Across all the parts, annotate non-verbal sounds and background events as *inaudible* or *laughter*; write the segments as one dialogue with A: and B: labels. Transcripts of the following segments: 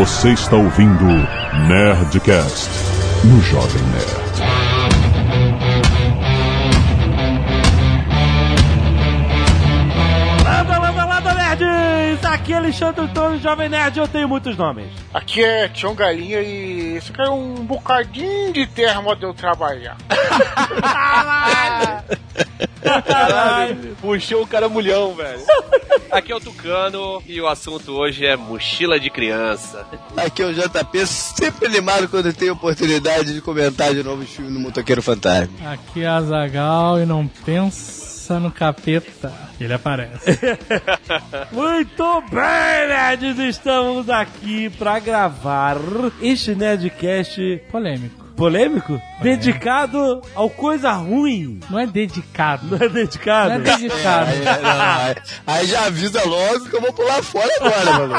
A: Você está ouvindo Nerdcast no Jovem Nerd.
B: Landa, landa, landa, nerds! Aqui é Alexandre Antônio, Jovem Nerd, eu tenho muitos nomes.
C: Aqui é Tião Galinha e isso caiu um bocadinho de terra onde eu trabalhar. *laughs*
D: Caralho, puxou o cara mulhão, velho. Aqui é o Tucano e o assunto hoje é mochila de criança.
E: Aqui é o JP, sempre animado quando tem oportunidade de comentar de novo os filmes do Motoqueiro Fantasma.
F: Aqui é Azagal e não pensa no capeta. Ele aparece. *laughs*
B: Muito bem, nerds! Estamos aqui pra gravar este Nerdcast
F: Polêmico.
B: Polêmico, dedicado ao coisa ruim.
F: Não é dedicado.
B: Não é dedicado?
F: Não é dedicado.
E: Aí, não, aí- aí já avisa logo que eu vou pular fora agora, mano.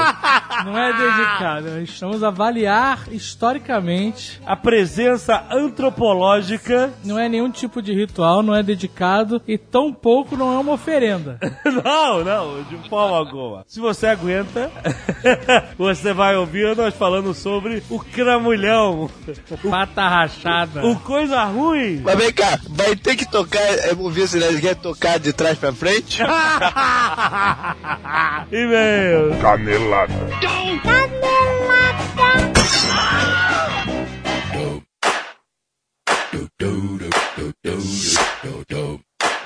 E: *laughs*
F: Não é dedicado. Estamos a avaliar historicamente.
B: A presença antropológica.
F: Não é nenhum tipo de ritual, não é dedicado e tão pouco não é uma oferenda. *laughs*
B: Não, não, de forma alguma. Se você aguenta, *laughs* você vai ouvir nós falando sobre o cramulhão.
F: Pata rachada.
B: O coisa ruim.
E: Mas vem cá, vai ter que tocar, eu vou ver se ele quer tocar de trás pra frente. *laughs*
B: E-mail.
A: Canelada.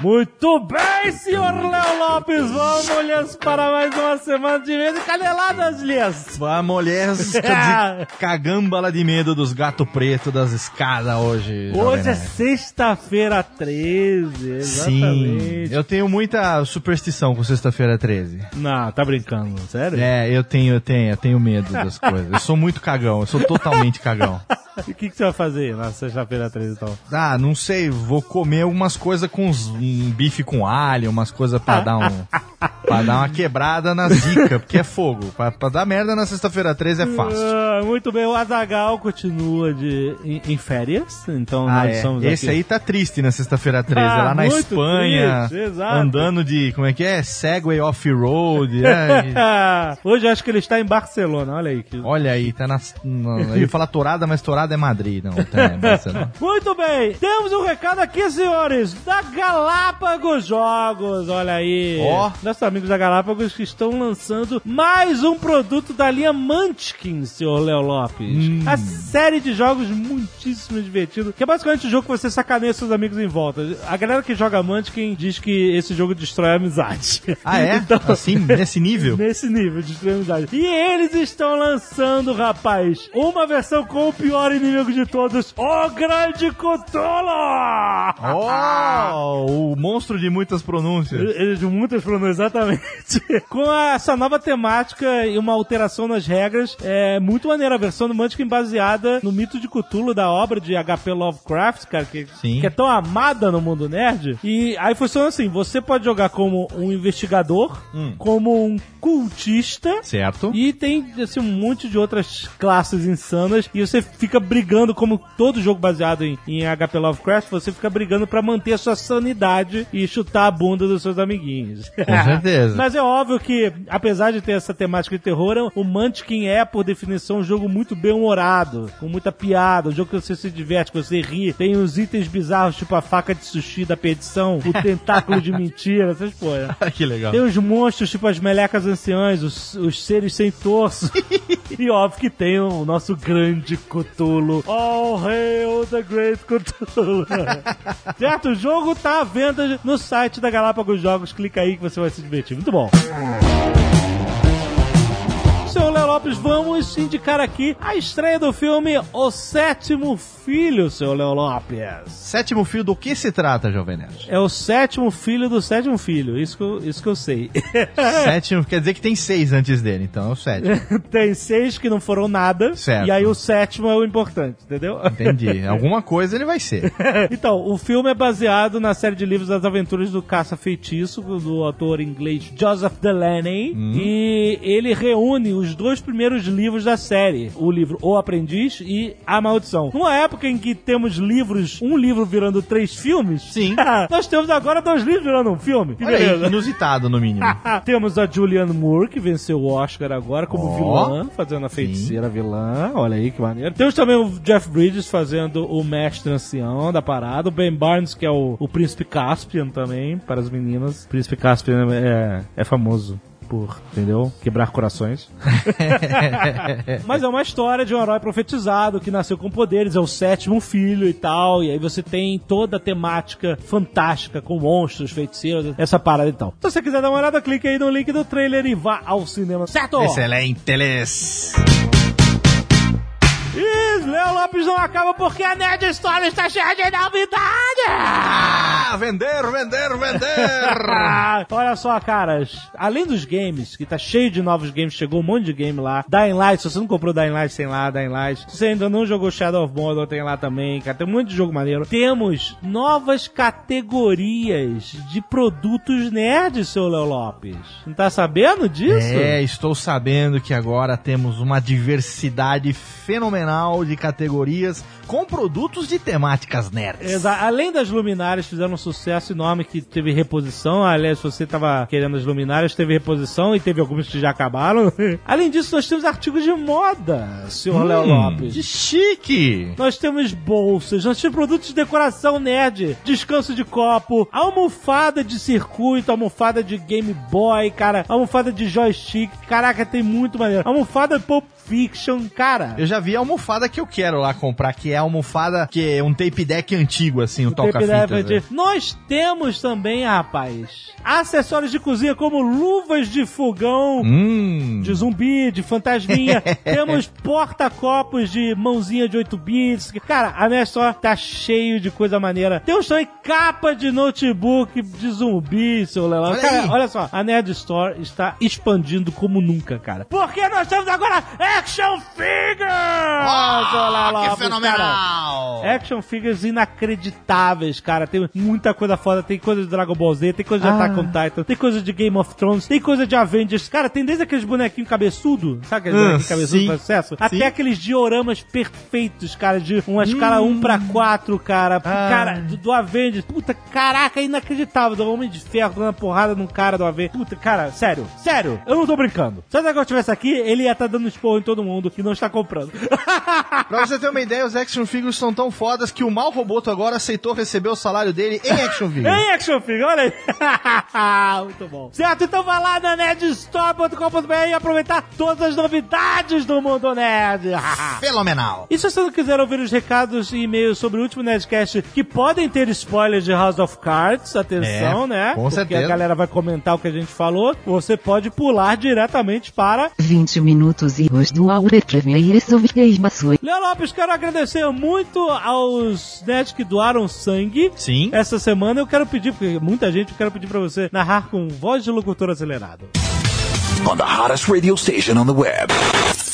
B: Muito bem, senhor Léo Lopes. Vamos para mais uma semana de medo e caneladas, Lias.
G: Vamos, mulher *laughs* de cagambala de medo dos gato preto das escadas hoje.
B: Hoje é sexta-feira 13, exatamente.
G: Sim, eu tenho muita superstição com sexta-feira 13.
B: Não, tá brincando, sério?
G: É, eu tenho, eu tenho, eu tenho medo das coisas. Eu sou muito cagão, eu sou totalmente cagão. *laughs*
B: E o que, que você vai fazer na sexta-feira 13, então?
G: Ah, não sei, vou comer algumas coisas com uns- um bife com alho, umas coisas pra dar um. *laughs* pra dar uma quebrada na zica, porque é fogo. Pra, pra dar merda na sexta-feira 13 é fácil.
B: Ah, muito bem, o Azagal continua de, em, em férias, então
G: Ah,
B: nós
G: é.
B: somos
G: Esse
B: aqui.
G: aí tá triste na sexta-feira 13,
B: Ah,
G: lá na Espanha,
B: triste,
G: andando de, como é que é? Segway off-road. é. *laughs*
B: Hoje eu acho que ele está em Barcelona, olha aí. Que...
G: Olha aí, tá na, na- Eu ia falar Torada, mas É Madrid, não. Barcelona. *laughs*
B: Muito bem, temos um recado aqui, senhores, da Galápagos Jogos, olha aí.
G: Ó.
B: Nossos amigos da Galápagos que estão lançando mais um produto da linha Munchkin, senhor Léo Lopes.
G: Hum.
B: A série de jogos muitíssimo divertido, que é basicamente o jogo que você sacaneia seus amigos em volta. A galera que joga Munchkin diz que esse jogo destrói a amizade. *laughs*
G: Ah, é? *laughs*
B: Então,
G: Assim, nesse nível?
B: Nesse nível de extremidade. E eles estão lançando, rapaz, uma versão com o pior inimigo de todos, o Grande Cthulhu!
G: Oh, o monstro de muitas pronúncias.
B: Ele de muitas pronúncias, exatamente. *laughs* Com essa nova temática e uma alteração nas regras, é muito maneira a versão do Munchkin baseada no mito de Cthulhu da obra de H.P. Lovecraft, cara, que,
G: Sim.
B: que é tão amada no mundo nerd. E aí funciona assim: você pode jogar como um investigador,
G: Hum.
B: como um cultista.
G: Certo?
B: E tem assim, um monte de outras classes insanas. E você fica brigando, como todo jogo baseado em, em HP Lovecraft, você fica brigando pra manter a sua sanidade e chutar a bunda dos seus amiguinhos.
G: Com certeza. *laughs*
B: Mas é óbvio que, apesar de ter essa temática de terror, o Munchkin é, por definição, um jogo muito bem-humorado, com muita piada, um jogo que você se diverte, que você ri. Tem os itens bizarros, tipo a faca de sushi da perdição, o *laughs* tentáculo de mentira, essas coisas. *laughs*
G: que legal.
B: Tem os monstros, tipo as melecas anciãs, os, os seres sem torso. e óbvio que tem o nosso grande Cthulhu. All hail the great Cthulhu. *laughs* certo? O jogo tá à venda no site da Galápagos Jogos. Clica aí que você vai se divertir. Muito bom. Senhor Léo Lopes, vamos indicar aqui a estreia do filme O Sétimo Filho, seu Léo Lopes.
G: Sétimo filho, do que se trata, Jovem Nerd?
B: É o sétimo filho do sétimo filho, isso que eu, isso que eu sei. *laughs*
G: Sétimo, quer dizer que tem seis antes dele, então é o sétimo. *laughs*
B: Tem seis que não foram nada.
G: Certo.
B: E aí o sétimo é o importante, entendeu?
G: Entendi. *laughs* Alguma coisa ele vai ser.
B: então, o filme é baseado na série de livros das aventuras do caça-feitiço, do autor inglês Joseph Delaney.
G: Hum.
B: E ele reúne os dois primeiros livros da série. O livro O Aprendiz e A Maldição. Numa época em que temos livros, um livro virando três filmes,
G: Sim. *laughs*
B: nós temos agora dois livros virando um filme. Que beleza.
G: inusitado no mínimo. *laughs*
B: Temos a Julianne Moore, que venceu o Oscar agora como
G: Ó.
B: vilã, fazendo a feiticeira vilã. Olha aí que maneiro. Temos também o Jeff Bridges fazendo o mestre ancião da parada. O Ben Barnes, que é o, o príncipe Caspian também, para as meninas. O príncipe Caspian é, é famoso. Por, entendeu? Quebrar corações. *laughs* Mas é uma história de um herói profetizado que nasceu com poderes, é o sétimo filho e tal. E aí você tem toda a temática fantástica com monstros, feiticeiros, essa parada e tal. Então, se você quiser dar uma olhada, clique aí no link do trailer e vá ao cinema. Certo?
G: Excelentes.
B: E Léo Lopes não acaba porque a Nerd Story está cheia de novidades!
G: Vender, vender, vender. *laughs*
B: Olha só, caras. Além dos games, que tá cheio de novos games, chegou um monte de game lá. Dying Light, se você não comprou Dying Light, tem lá, Dying Light. Se você ainda não jogou Shadow of Mordor, tem lá também, cara. Tem um monte de jogo maneiro. Temos novas categorias de produtos nerds, seu Léo Lopes. Não tá sabendo disso?
G: É, estou sabendo que agora temos uma diversidade fenomenal de categorias com produtos de temáticas nerds.
B: Exa Além das luminárias, fizeram sucesso enorme que teve reposição. Aliás, se você tava querendo as luminárias, teve reposição e teve algumas que já acabaram. *laughs* Além disso, nós temos artigos de moda, senhor Léo
G: Hum,
B: Lopes.
G: Que chique!
B: Nós temos bolsas, nós temos produtos de decoração nerd, descanso de copo, almofada de circuito, almofada de Game Boy, cara, almofada de joystick. Caraca, tem muito maneiro. Almofada Pulp Fiction, cara.
G: Eu já vi a almofada que eu quero lá comprar, que é a almofada que é um tape deck antigo, assim, o,
B: Tape
G: toca-fitas.
B: Deck,
G: né?
B: Nós temos também, rapaz, acessórios de cozinha como luvas de fogão,
G: Hum.
B: de zumbi, de fantasminha. *laughs* temos porta-copos de mãozinha de 8 bits. Cara, a minha Store tá cheio de coisa maneira. Temos também capa de notebook de zumbi, seu Leão.
G: Olha
B: Cara, olha só, a Nerd Store está expandindo como nunca, cara. Porque nós temos agora Action Figures! seu Léo
G: Ah, que
B: Lopes, cara.
G: fenomenal!
B: Action figures inacreditáveis, cara. Tem muita coisa foda. Tem coisa de Dragon Ball Z, tem coisa de
G: Ah.
B: Attack on Titan, tem coisa de Game of Thrones, tem coisa de Avengers. Cara, tem desde aqueles bonequinhos cabeçudo, sabe aqueles
G: Ah,
B: bonequinhos cabeçudo
G: sim.
B: pra sucesso?
G: Sim.
B: Até aqueles dioramas perfeitos, cara, de uma escala 1 pra 4, cara.
G: Hum. Ah.
B: Cara, do, do Avengers. Puta, caraca, inacreditável. Do Homem de Ferro dando uma porrada num cara do Avengers. Puta, cara, sério, sério, eu não tô brincando. Se o Negócio estivesse aqui, ele ia estar dando esporro em todo mundo que não está comprando.
G: Pra você ter uma ideia, os action figures são tão fodas que o Mal Roboto agora aceitou receber o salário dele em action figure.
B: Em Action Figure, olha aí. *laughs* Muito bom. Certo, então vai lá na nerdstore.com.br e aproveitar todas as novidades do mundo nerd. *laughs*
G: Fenomenal.
B: E se você não quiser ouvir os recados e e-mails sobre o último Nerdcast, que podem ter spoilers de House of Cards, atenção,
G: É,
B: né?
G: com
B: Porque
G: certeza.
B: a galera vai comentar o que a gente falou. Você pode pular diretamente para
H: 20 minutos e os do Aure
B: Léo Lopes, quero agradecer muito aos nerds que doaram sangue.
G: Sim.
B: Essa semana eu quero pedir, porque muita gente, eu quero pedir pra você narrar com voz de locutor acelerado.
I: on the hottest radio station on the web.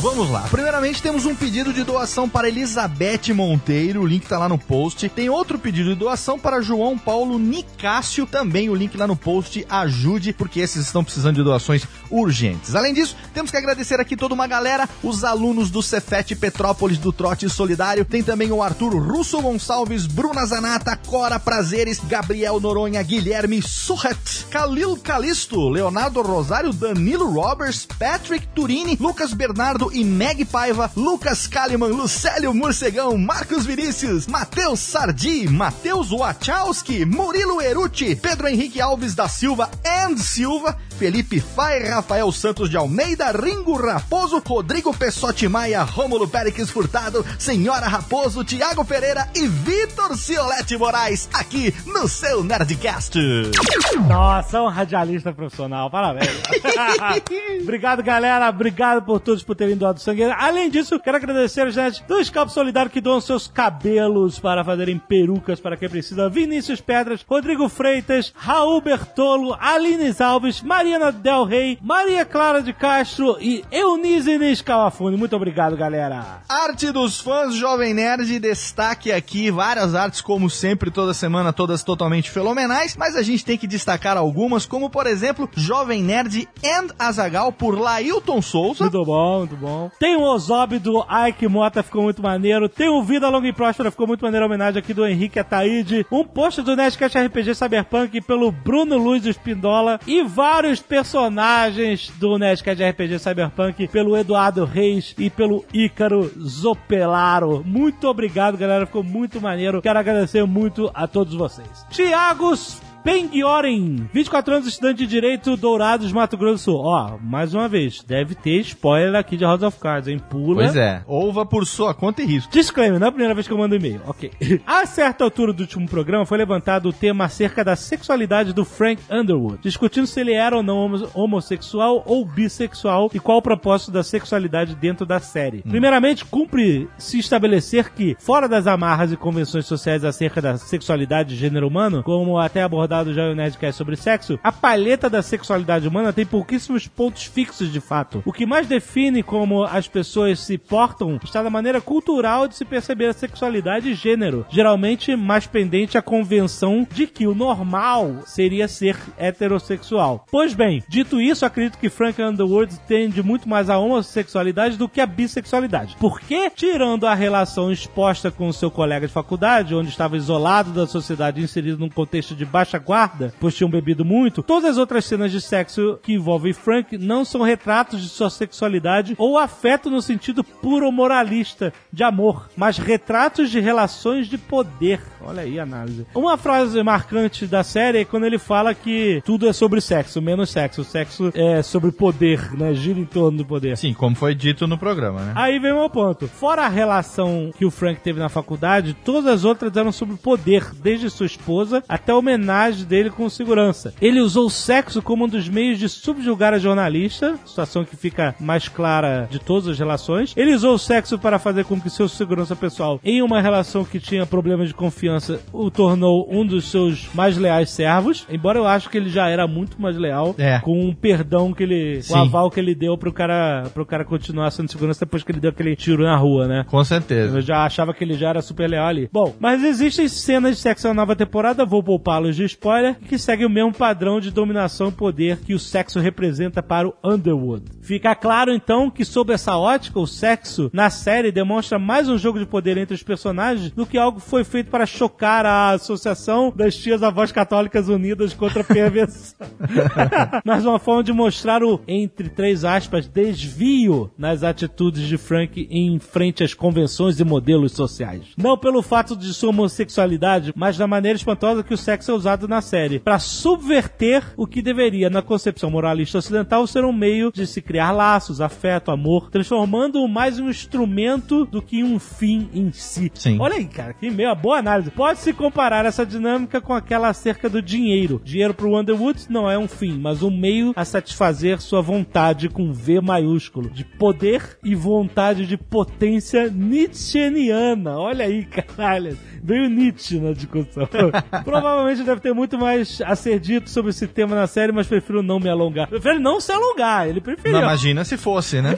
G: Vamos lá. Primeiramente, temos um pedido de doação para Elizabeth Monteiro. O link tá lá no post. Tem outro pedido de doação para João Paulo Nicásio. Também o link lá no post. Ajude, porque esses estão precisando de doações urgentes. Além disso, temos que agradecer aqui toda uma galera. Os alunos do Cefete Petrópolis do Trote Solidário. Tem também o Arthur Russo Gonçalves, Bruna Zanata, Cora Prazeres, Gabriel Noronha, Guilherme Surret, Kalil Calisto, Leonardo Rosário, Danilo Roberts, Patrick Turini, Lucas Bernardo e Meg Paiva, Lucas Kalimann, Lucélio Morcegão, Marcos Vinícius, Matheus Sardi, Matheus Wachowski, Murilo Eruti, Pedro Henrique Alves da Silva and Silva, Felipe Fai, Rafael Santos de Almeida, Ringo Raposo, Rodrigo Pessotti Maia, Rômulo Pérez Furtado, Senhora Raposo, Tiago Pereira e Vitor Ciolete Moraes, aqui no seu Nerdcast.
B: Nossa, um radialista profissional, parabéns. *laughs* Obrigado, galera. Obrigado por todos por terem doado sangue. Além disso, quero agradecer nerds do Scalp Solidário que doam seus cabelos para fazerem perucas para quem precisa. Vinícius Pedras, Rodrigo Freitas, Raul Bertolo, Aline Alves, Maria Mariana Del Rey, Maria Clara de Castro e Eunice Inês Calafone. Muito obrigado, galera.
G: Arte dos fãs Jovem Nerd, destaque aqui várias artes, como sempre, toda semana, todas totalmente fenomenais, mas a gente tem que destacar algumas, como por exemplo, Jovem Nerd and Azagal por Lailton Souza.
B: Muito bom, muito bom. Tem o Ozob do Ike Mota, ficou muito maneiro. Tem o Vida Longa e Próspera, ficou muito maneiro a homenagem aqui do Henrique Ataíde. Um post do Nerdcast RPG Cyberpunk pelo Bruno Luiz Espindola. E vários personagens do Nerdcast RPG Cyberpunk pelo Eduardo Reis e pelo Ícaro Zopelaro. Muito obrigado, galera. Ficou muito maneiro. Quero agradecer muito a todos vocês. Tiagos Pengioren, 24 anos, estudante de Direito, Dourados, Mato Grosso do Sul. Ó, mais uma vez, deve ter spoiler aqui de House of Cards, hein? Pula.
G: Pois é, ouva por sua conta e risco.
B: Disclaimer, não é a primeira vez que eu mando e-mail. Ok. A certa altura do último programa foi levantado o tema acerca da sexualidade do Frank Underwood, discutindo se ele era ou não homo- homossexual ou bissexual e qual o propósito da sexualidade dentro da série. Primeiramente, cumpre se estabelecer que, fora das amarras e convenções sociais acerca da sexualidade e gênero humano, como até abordado já no Nerdcast sobre sexo, a palheta da sexualidade humana tem pouquíssimos pontos fixos de fato. O que mais define como as pessoas se portam está na maneira cultural de se perceber a sexualidade e gênero, geralmente mais pendente à convenção de que o normal seria ser heterossexual. Pois bem, dito isso, acredito que Frank Underwood tende muito mais à homossexualidade do que à bissexualidade. Porque, tirando a relação exposta com seu colega de faculdade, onde estava isolado da sociedade inserido num contexto de baixa guarda, pois tinham bebido muito, todas as outras cenas de sexo que envolvem Frank não são retratos de sua sexualidade ou afeto no sentido puro moralista de amor, mas retratos de relações de poder. Olha aí a análise. Uma frase marcante da série é quando ele fala que tudo é sobre sexo, menos sexo. O sexo é sobre poder, né? Gira em torno do poder.
G: Sim, como foi dito no programa, né?
B: Aí vem o meu ponto. Fora a relação que o Frank teve na faculdade, todas as outras eram sobre poder, desde sua esposa até a dele com segurança. Ele usou o sexo como um dos meios de subjugar a jornalista, situação que fica mais clara de todas as relações. Ele usou o sexo para fazer com que seu segurança pessoal, em uma relação que tinha problemas de confiança, o tornou um dos seus mais leais servos. Embora eu acho que ele já era muito mais leal
G: É.
B: com o perdão que ele,
G: Sim.
B: o aval que ele deu pro cara, pro cara continuar sendo segurança depois que ele deu aquele tiro na rua, né?
G: Com certeza.
B: Eu já achava que ele já era super leal ali. Bom, mas existem cenas de sexo na nova temporada, vou poupá-los de spoiler, que seguem o mesmo padrão de dominação e poder que o sexo representa para o Underwood. Fica claro então que, sob essa ótica, o sexo na série demonstra mais um jogo de poder entre os personagens do que algo que foi feito para chocar a associação das tias avós católicas unidas contra a perversão. *laughs* mas uma forma de mostrar o, entre três aspas, desvio nas atitudes de Frank em frente às convenções e modelos sociais. Não pelo fato de sua homossexualidade, mas da maneira espantosa que o sexo é usado na série, para subverter o que deveria, na concepção moralista ocidental, ser um meio de se criar laços, afeto, amor, transformando-o mais em um instrumento do que um fim em si.
G: Sim.
B: Olha aí, cara, que meio boa análise. Pode-se comparar essa dinâmica com aquela acerca do dinheiro. Dinheiro pro Underwood não é um fim, mas um meio a satisfazer sua vontade com V maiúsculo, de poder e vontade de potência nietzscheana. Olha aí, *laughs* caralho. Veio Nietzsche na discussão. *laughs* Provavelmente deve ter muito mais a ser dito sobre esse tema na série, mas prefiro não me alongar. Prefiro não se alongar, ele preferiu.
G: Não, imagina se fosse, né?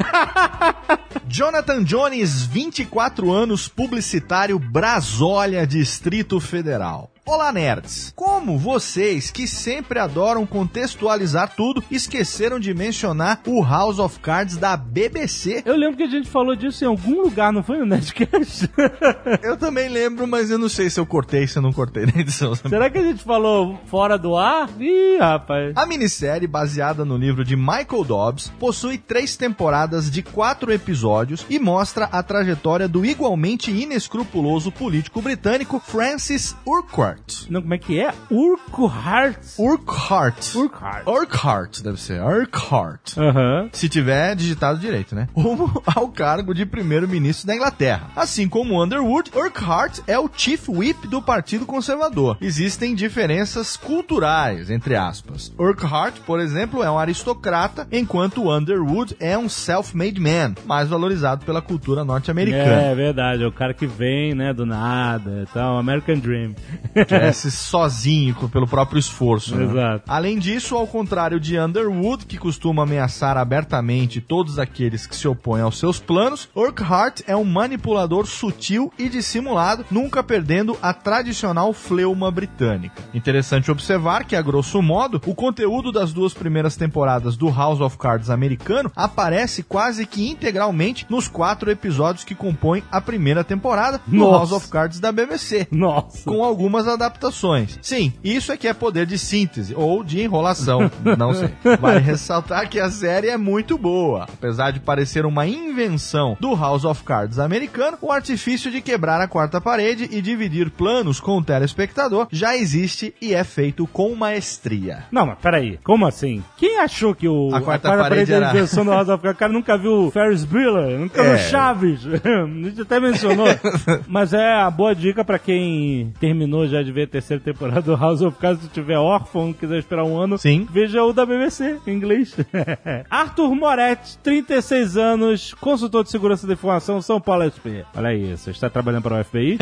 G: *laughs* Jonathan Jones, 24 anos, publicitário, Brasólia, Distrito Federal. Olá, nerds! Como vocês, que sempre adoram contextualizar tudo, esqueceram de mencionar o House of Cards da BBC?
B: Eu lembro que a gente falou disso em algum lugar, não foi no Nerdcast? *laughs*
G: Eu também lembro, mas eu não sei se eu cortei, se eu não cortei na edição. *laughs*
B: Será que a gente falou fora do ar? Ih, rapaz.
G: A minissérie, baseada no livro de Michael Dobbs, possui três temporadas de quatro episódios e mostra a trajetória do igualmente inescrupuloso político britânico Francis Urquhart.
B: Não, como é que é? Urquhart.
G: Urquhart.
B: Urquhart.
G: Urquhart, deve ser. Urquhart.
B: Aham.
G: Se tiver digitado direito, né? Rumo *laughs* ao cargo de primeiro-ministro da Inglaterra. Assim como Underwood, Urquhart é o chief whip do Partido Conservador. Existem diferenças culturais, entre aspas. Urquhart, por exemplo, é um aristocrata, enquanto Underwood é um self-made man, mais valorizado pela cultura norte-americana.
B: É verdade, é o cara que vem, né, do nada e tal, American Dream. *laughs*
G: tivesse sozinho, pelo próprio esforço. né?
B: Exato.
G: Além disso, ao contrário de Underwood, que costuma ameaçar abertamente todos aqueles que se opõem aos seus planos, Urquhart é um manipulador sutil e dissimulado, nunca perdendo a tradicional fleuma britânica. Interessante observar que, a grosso modo, o conteúdo das duas primeiras temporadas do House of Cards americano aparece quase que integralmente nos quatro episódios que compõem a primeira temporada do
B: Nossa.
G: House of Cards da BBC
B: Nossa.
G: com algumas adaptações. Sim, isso é que é poder de síntese ou de enrolação, *laughs* não sei. Vale ressaltar que a série é muito boa. Apesar de parecer uma invenção do House of Cards americano, o artifício de quebrar a quarta parede e dividir planos com o telespectador já existe e é feito com maestria.
B: Não, mas peraí. Como assim? Quem achou que o
G: A quarta parede
B: era
G: era-
B: a invenção do House of Cards? O cara nunca viu Ferris Bueller, nunca
G: É.
B: viu Chaves. *laughs* A gente até mencionou. *laughs* mas é a boa dica pra quem terminou já de ver a terceira temporada do House of Cards, se tiver órfão, quiser esperar um ano,
G: Sim.
B: veja o da BBC, em inglês. *laughs* Arthur Moretti, 36 anos, consultor de segurança da informação, São Paulo SP. Olha aí, você está trabalhando para o FBI?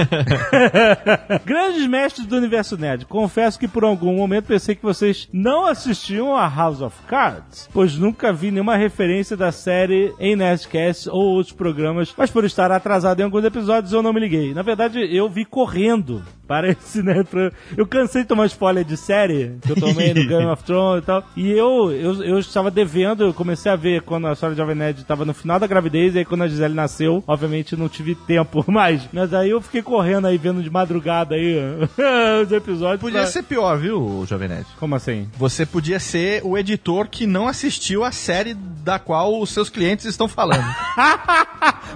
B: *laughs* Grandes mestres do universo nerd, confesso que por algum momento pensei que vocês não assistiam a House of Cards, pois nunca vi nenhuma referência da série em Nerdcast ou outros programas, mas por estar atrasado em alguns episódios eu não me liguei. Na verdade, eu vi correndo para esse, né? pra- Eu cansei de tomar spoiler de série que eu tomei no *laughs* Game of Thrones e tal. E eu, eu, eu estava devendo, eu comecei a ver quando a história de Jovem Nerd estava no final da gravidez, e aí quando a Gisele nasceu, obviamente não tive tempo *laughs* mais. Mas aí eu fiquei correndo aí, vendo de madrugada aí *laughs* os episódios.
G: Podia
B: pra-
G: ser pior, viu, Jovem Nerd?
B: Como assim?
G: Você podia ser o editor que não assistiu a série da qual os seus clientes estão falando.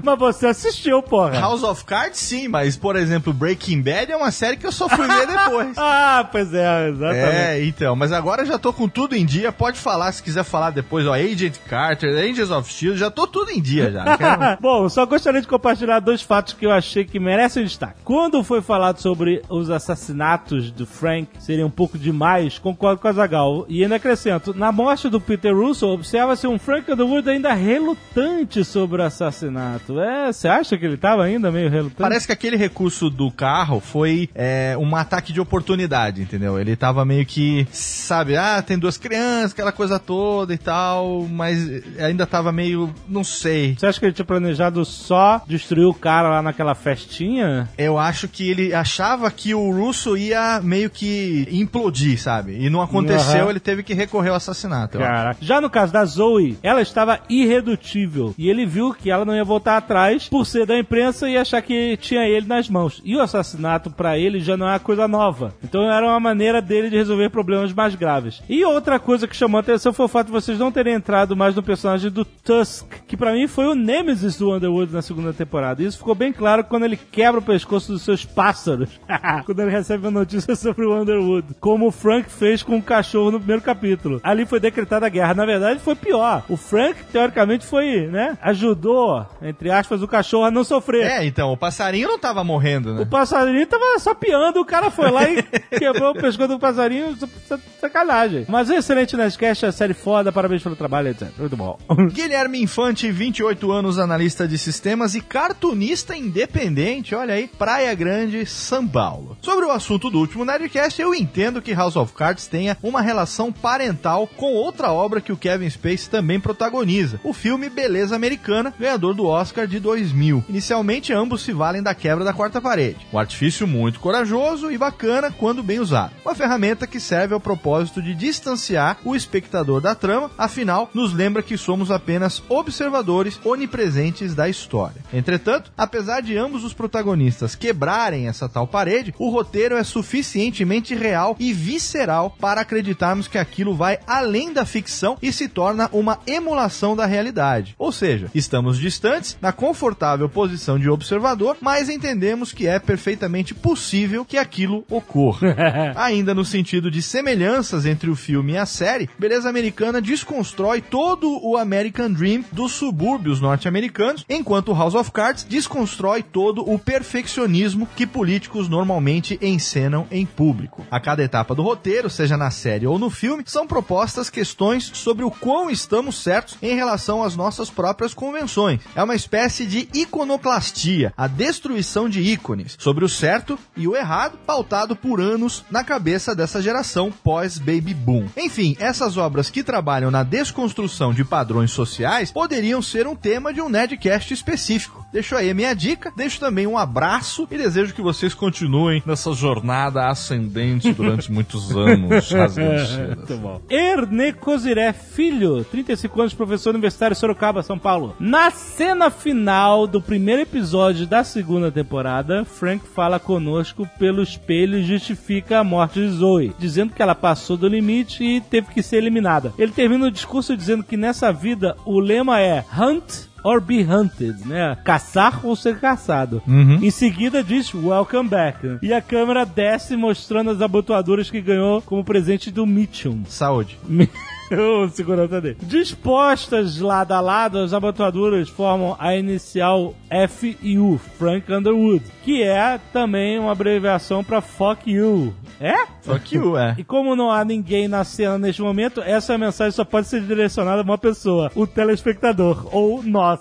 B: Mas você assistiu, porra.
G: House of Cards, sim, mas, por exemplo, Breaking Bad é uma série que eu só ver depois. *laughs*
B: Ah, pois é, exatamente.
G: É, então, mas agora já tô com tudo em dia. Pode falar se quiser falar depois, ó. Agent Carter, Angels of Shield, já tô tudo em dia já. Quero- *laughs*
B: Bom, só gostaria de compartilhar dois fatos que eu achei que merecem destaque. Quando foi falado sobre os assassinatos do Frank serem um pouco demais, concordo com a Zagal. E ainda acrescento, na morte do Peter Russo, observa-se um Frank Underwood ainda relutante sobre o assassinato. É, você acha que ele tava ainda meio relutante?
G: Parece que aquele recurso do carro foi é, um ataque de oportunidade, entendeu? Ele tava meio que, sabe, ah, tem duas crianças, aquela coisa toda e tal, mas ainda tava meio, não sei.
B: Você acha que ele tinha planejado só destruir o cara lá naquela festinha?
G: Eu acho que ele achava que o Russo ia meio que implodir, sabe? E não aconteceu,
B: Aham.
G: ele teve que recorrer ao assassinato.
B: Caraca. Já no caso da Zoe, ela estava irredutível. E ele viu que ela não ia voltar atrás por ser da imprensa e achar que tinha ele nas mãos. E o assassinato pra ele já não é coisa nova. Então era uma maneira dele de resolver problemas mais graves. E outra coisa que chamou a atenção foi o fato de vocês não terem entrado mais no personagem do Tusk, que pra mim foi o Nemesis do Underwood na segunda temporada. E isso ficou bem claro quando ele quebra o pescoço dos seus pássaros. *laughs* quando ele recebe a notícia sobre o Underwood. Como o Frank fez com o cachorro no primeiro capítulo. Ali foi decretada a guerra. Na verdade, foi pior. O Frank, teoricamente, foi, né? Ajudou, entre aspas, o cachorro a não sofrer.
G: É, então, o passarinho não tava morrendo, né?
B: O passarinho tava só piando, o cara foi lá e quebrou o pescoço do passarinho, sa- sacanagem. Mas um excelente Nerdcast, a série foda, parabéns pelo trabalho, etc. Muito bom. *laughs*
G: Guilherme Infante, 28 anos, analista de sistemas e cartunista independente, olha aí, Praia Grande, São Paulo. Sobre o assunto do último Nerdcast, eu entendo que House of Cards tenha uma relação parental com outra obra que o Kevin Space também protagoniza, o filme Beleza Americana, ganhador do Oscar de 2000. Inicialmente, ambos se valem da quebra da quarta parede. Um artifício muito corajoso e bacana quando bem usado. Uma ferramenta que serve ao propósito de distanciar o espectador da trama, afinal, nos lembra que somos apenas observadores onipresentes da história. Entretanto, apesar de ambos os protagonistas quebrarem essa tal parede, o roteiro é suficientemente real e visceral para acreditarmos que aquilo vai além da ficção e se torna uma emulação da realidade. Ou seja, estamos distantes, na confortável posição de observador, mas entendemos que é perfeitamente possível que aquilo ocorra. *laughs* Ainda no sentido de semelhanças entre o filme e a série, Beleza Americana desconstrói todo o American Dream dos subúrbios norte-americanos, enquanto House of Cards desconstrói todo o perfeccionismo que políticos normalmente encenam em público. A cada etapa do roteiro, seja na série ou no filme, são propostas questões sobre o quão estamos certos em relação às nossas próprias convenções. É uma espécie de iconoclastia, a destruição de ícones, sobre o certo e o errado, pautado por anos na cabeça dessa geração pós-baby boom. Enfim, essas obras que trabalham na desconstrução de padrões sociais poderiam ser um tema de um Nerdcast específico. Deixo aí a minha dica, deixo também um abraço e desejo que vocês continuem nessa jornada ascendente durante *laughs* muitos anos. cedas.
B: Muito bom. Erne Coziré Filho, 35 anos, professor universitário Sorocaba, São Paulo. Na cena final do primeiro episódio da segunda temporada, Frank fala conosco pelo espelho e justifica a morte de Zoe, dizendo que ela passou do limite e teve que ser eliminada. Ele termina o discurso dizendo que nessa vida o lema é Hunt or be hunted, né? Caçar ou ser caçado. Em seguida diz Welcome back. E a câmera desce mostrando as abotoaduras que ganhou como presente do Mitchum.
G: Saúde. *laughs*
B: o segurança dele. Dispostas lado a lado, as abotoaduras formam a inicial FU, Frank Underwood, que é também uma abreviação para Fuck You. É?
G: Fuck you, é.
B: E como não há ninguém na cena neste momento, essa mensagem só pode ser direcionada a uma pessoa, o telespectador, ou nós.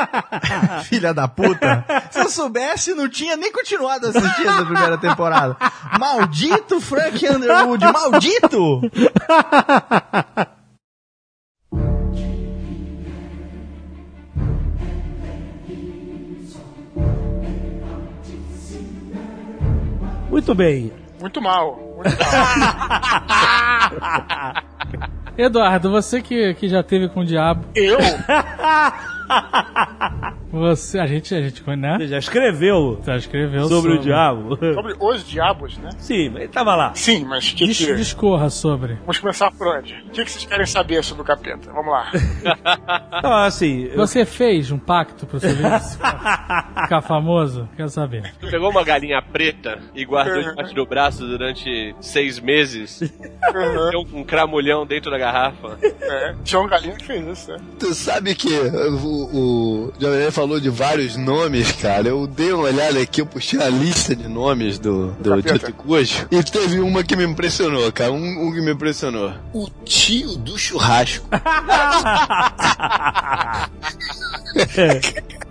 B: *laughs*
G: Filha da puta. Se eu soubesse, não tinha nem continuado assistindo a primeira temporada. Maldito Frank Underwood, maldito! *laughs*
B: Muito bem.
C: Muito mal. Muito mal. *laughs*
F: Eduardo, você que, que já teve com o diabo,
C: Eu? *laughs*
F: você, a gente, a gente, né?
B: Você já escreveu
F: Já escreveu
B: sobre o diabo?
C: Sobre os diabos, né?
B: Sim, ele tava lá.
C: Sim, mas que
F: Dis-
C: que...
F: discorra sobre.
C: Vamos começar por onde? O que, que vocês querem saber sobre o capeta? Vamos lá. *laughs*
B: Então, assim, eu-
F: Você fez um pacto pro seu livro ficar ficar famoso? Quero saber.
D: Tu pegou uma galinha preta e guardou debaixo do braço durante seis meses. Deu um cramulhão dentro da garrafa.
C: É, tinha um galinho que fez isso, né?
E: Tu sabe que o, o falou de vários nomes, cara. Eu dei uma olhada aqui, eu puxei a lista de nomes do, do. Dito Cujo. E teve uma que me impressionou, cara. Um, um que me impressionou. O tio do churrasco. *laughs* *laughs*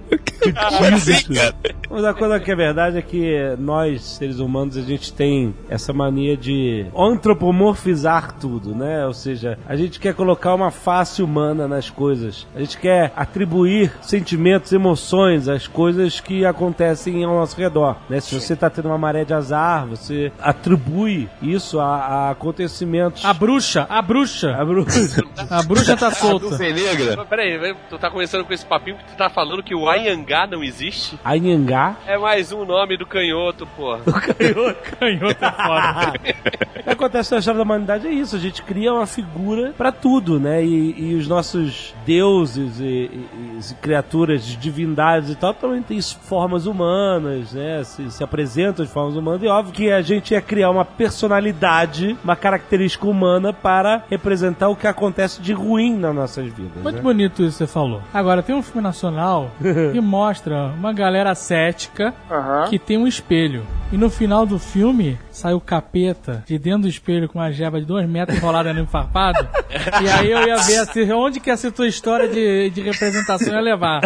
E: Assim, cara.
B: Mas a coisa que é verdade é que nós, seres humanos, a gente tem essa mania de antropomorfizar tudo, né? Ou seja, a gente quer colocar uma face humana nas coisas. A gente quer atribuir sentimentos, emoções às coisas que acontecem ao nosso redor, né? Se você tá tendo uma maré de azar, você atribui isso a, a acontecimentos.
F: A bruxa, a bruxa,
B: A bruxa.
F: a bruxa tá solta.
E: Nuvem negra.
D: Mas Peraí, peraí, tu tá começando com esse papinho que tu tá falando que o Anhangá não existe?
B: Anhangá.
D: É mais um nome do canhoto, porra. *laughs* *laughs*
F: Canhoto é foda.
B: O *laughs* que acontece na história da humanidade é isso, a gente cria uma figura pra tudo, né? E, e os nossos deuses e, e- e criaturas, de divindades e tal, também têm formas humanas, né? Se, se apresentam de formas humanas. E óbvio que a gente ia criar uma personalidade, uma característica humana para representar o que acontece de ruim nas nossas vidas.
F: Muito
B: né?
F: bonito isso que você falou. Agora, tem um filme nacional que mostra uma galera cética
C: Aham.
F: que tem um espelho. E no final do filme, sai o capeta de dentro do espelho com uma jeba de dois metros enrolada no farpado. *laughs* e aí eu ia ver assim, onde que essa tua história de, de representação ia levar.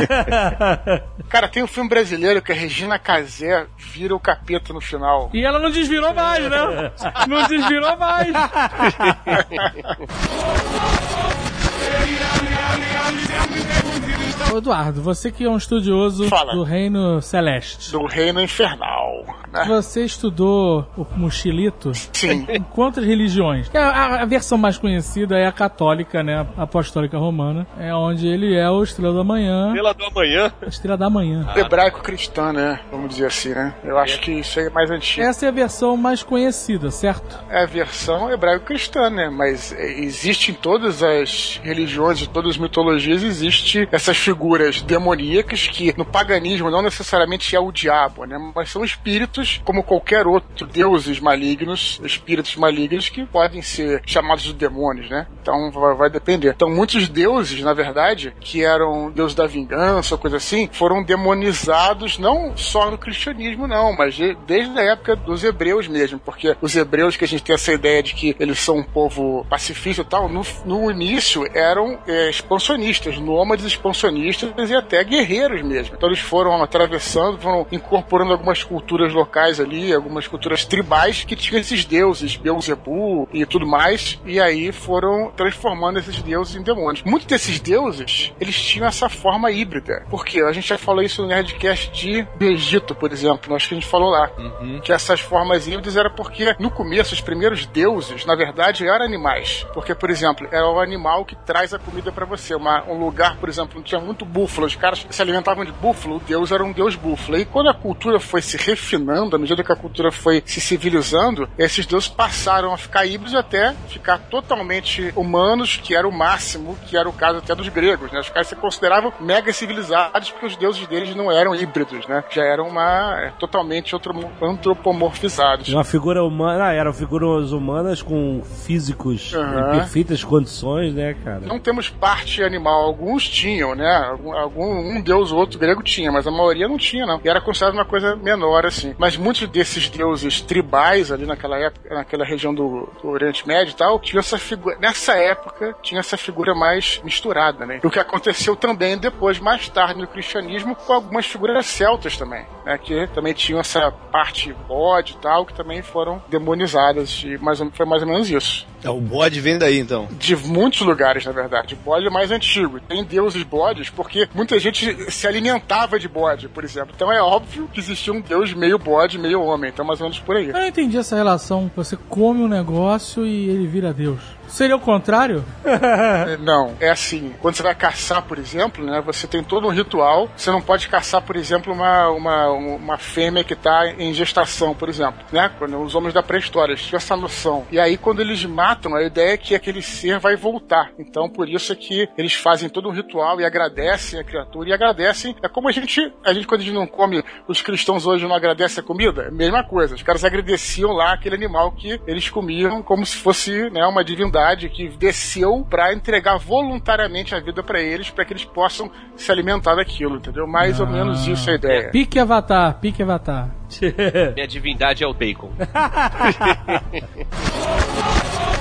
F: *laughs*
C: Cara, tem um filme brasileiro que a Regina Casé vira o capeta no final.
F: E ela não desvirou mais, né? Não desvirou mais. *laughs* Eduardo, você que é um estudioso
C: Fala.
F: do Reino Celeste.
C: Do Reino Infernal, né?
F: Você estudou o Mochilito
C: Sim.
F: em quantas religiões? A, a- a versão mais conhecida é a católica, né? A apostólica romana. É onde ele é o Estrela da Manhã.
D: Pela do amanhã.
F: Estrela da Manhã.
C: Hebraico-cristã, né? Vamos dizer assim, né? Eu acho que isso aí é mais antigo.
F: Essa é a versão mais conhecida, certo?
C: É a versão hebraico-cristã, né? Mas é, existe em todas as religiões, em todas as mitologias, existe essas figuras demoníacas que no paganismo não necessariamente é o diabo, né? Mas são espíritos como qualquer outro, deuses malignos, espíritos malignos que podem ser chamados de demônios, né? Então vai, depender. Então muitos deuses, na verdade, que eram deuses da vingança coisa assim, foram demonizados não só no cristianismo, não, mas de- desde a época dos hebreus mesmo, porque os hebreus que a gente tem essa ideia de que eles são um povo pacifista e tal, no, no início eram é, expansionistas, nômades expansionistas cristianistas e até guerreiros mesmo. Então eles foram atravessando, foram incorporando algumas culturas locais ali, algumas culturas tribais que tinham esses deuses, Beelzebub e tudo mais, e aí foram transformando esses deuses em demônios. Muitos desses deuses, eles tinham essa forma híbrida. Por quê? A gente já falou isso no Nerdcast de, Egito, por exemplo, acho que a gente falou lá. Que essas formas híbridas era porque no começo os primeiros deuses, na verdade, eram animais. Porque, por exemplo, era o animal que traz a comida para você. Uma, um lugar, por exemplo, onde tinha muito búfalo, os caras se alimentavam de búfalo, o deus era um deus búfalo. E quando a cultura foi se refinando, à medida que a cultura foi se civilizando, esses deuses passaram a ficar híbridos até ficar totalmente humanos, que era o máximo, que era o caso até dos gregos, né? Os caras se consideravam mega civilizados porque os deuses deles não eram híbridos, né? Já eram uma é, totalmente outro, antropomorfizados.
B: Uma figura humana, ah, eram figuras humanas com físicos
C: Aham.
B: em perfeitas condições, né, cara?
C: Não temos parte animal, alguns tinham, né? Algum, algum- um deus ou outro grego tinha, mas a maioria não tinha, não. E era considerado uma coisa menor, assim. Mas muitos desses deuses tribais ali naquela época, naquela região do, do Oriente Médio e tal, tinha essa figura. Nessa época, tinha essa figura mais misturada, né? O que aconteceu também depois, mais tarde, no cristianismo, com algumas figuras celtas também, né? Que também tinham essa parte bode e tal, que também foram demonizadas. E mais, foi mais ou menos isso.
E: É, o bode vem daí, então.
C: De muitos lugares, na verdade. Bode é mais antigo. Tem deuses bodes porque muita gente se alimentava de bode, por exemplo. Então é óbvio que existia um deus meio bode, meio homem. Então mais ou menos por aí.
F: Eu não entendi essa relação. Você come um negócio e ele vira Deus. Seria o contrário? *laughs*
C: Não, é assim. Quando você vai caçar, por exemplo, né? Você tem todo um ritual. Você não pode caçar, por exemplo, uma, uma, uma fêmea que está em gestação, por exemplo. Né? Quando os homens da pré-história tinham essa noção. E aí, quando eles matam, a ideia é que aquele ser vai voltar. Então, por isso é que eles fazem todo um ritual e agradecem a criatura. E agradecem. É como a gente, a gente quando a gente não come, os cristãos hoje não agradecem a comida. Mesma coisa. Os caras agradeciam lá aquele animal que eles comiam como se fosse né, uma divindade que desceu para entregar voluntariamente a vida para eles, para que eles possam se alimentar daquilo, entendeu? Mais ou menos isso é a ideia.
F: Pique Avatar, pique Avatar.
D: Minha divindade é o bacon. *laughs*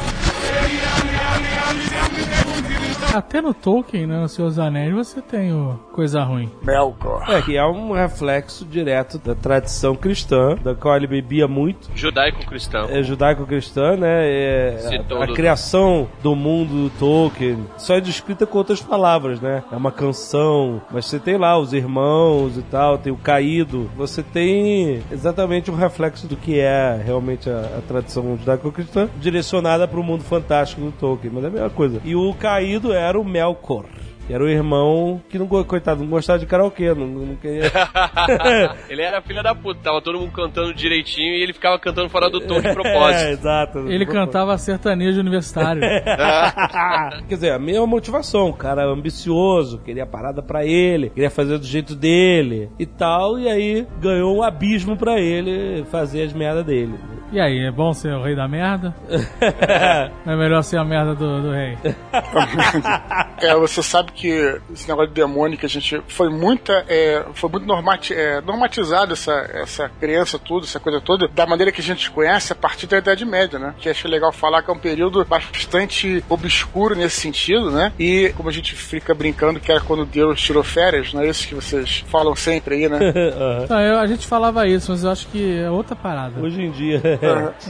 F: Até no Tolkien, né, nos seus anéis, você tem o coisa ruim.
C: Melkor.
B: É, que é um reflexo direto da tradição cristã, da qual ele bebia muito.
D: Judaico-cristão.
B: É judaico-cristã, né? É, a, a criação do mundo do Tolkien só é descrita com outras palavras, né? É uma canção, mas você tem lá os irmãos e tal, tem o caído. Você tem exatamente um reflexo do que é realmente a, a tradição judaico-cristã, direcionada para o mundo fantástico do Tolkien, mas é a mesma coisa. E o caído era o Melkor. que Era o irmão que não, coitado, não gostava de karaokê, não, não queria. *laughs*
D: ele era filha da puta, tava todo mundo cantando direitinho e ele ficava cantando fora do tom de propósito.
B: É, *laughs* exato.
F: Ele cantava sertanejo universitário. *laughs*
B: Quer dizer, a mesma motivação, o cara ambicioso, queria parada pra ele, queria fazer do jeito dele e tal, e aí ganhou um abismo pra ele fazer as merdas dele.
F: E aí, é bom ser o rei da merda? *laughs* É melhor ser a merda do, do rei? *laughs*
C: É, você sabe que esse negócio de demônio que a gente foi muita, é, foi muito normati, é, normatizado essa, essa crença tudo, essa coisa toda, da maneira que a gente conhece a partir da Idade Média, né? Que acho legal falar que é um período bastante obscuro nesse sentido, né? E como a gente fica brincando que era quando Deus tirou férias, não é isso que vocês falam sempre aí, né? *laughs*
F: Não, eu- a gente falava isso, mas eu acho que é outra parada.
B: Hoje em dia.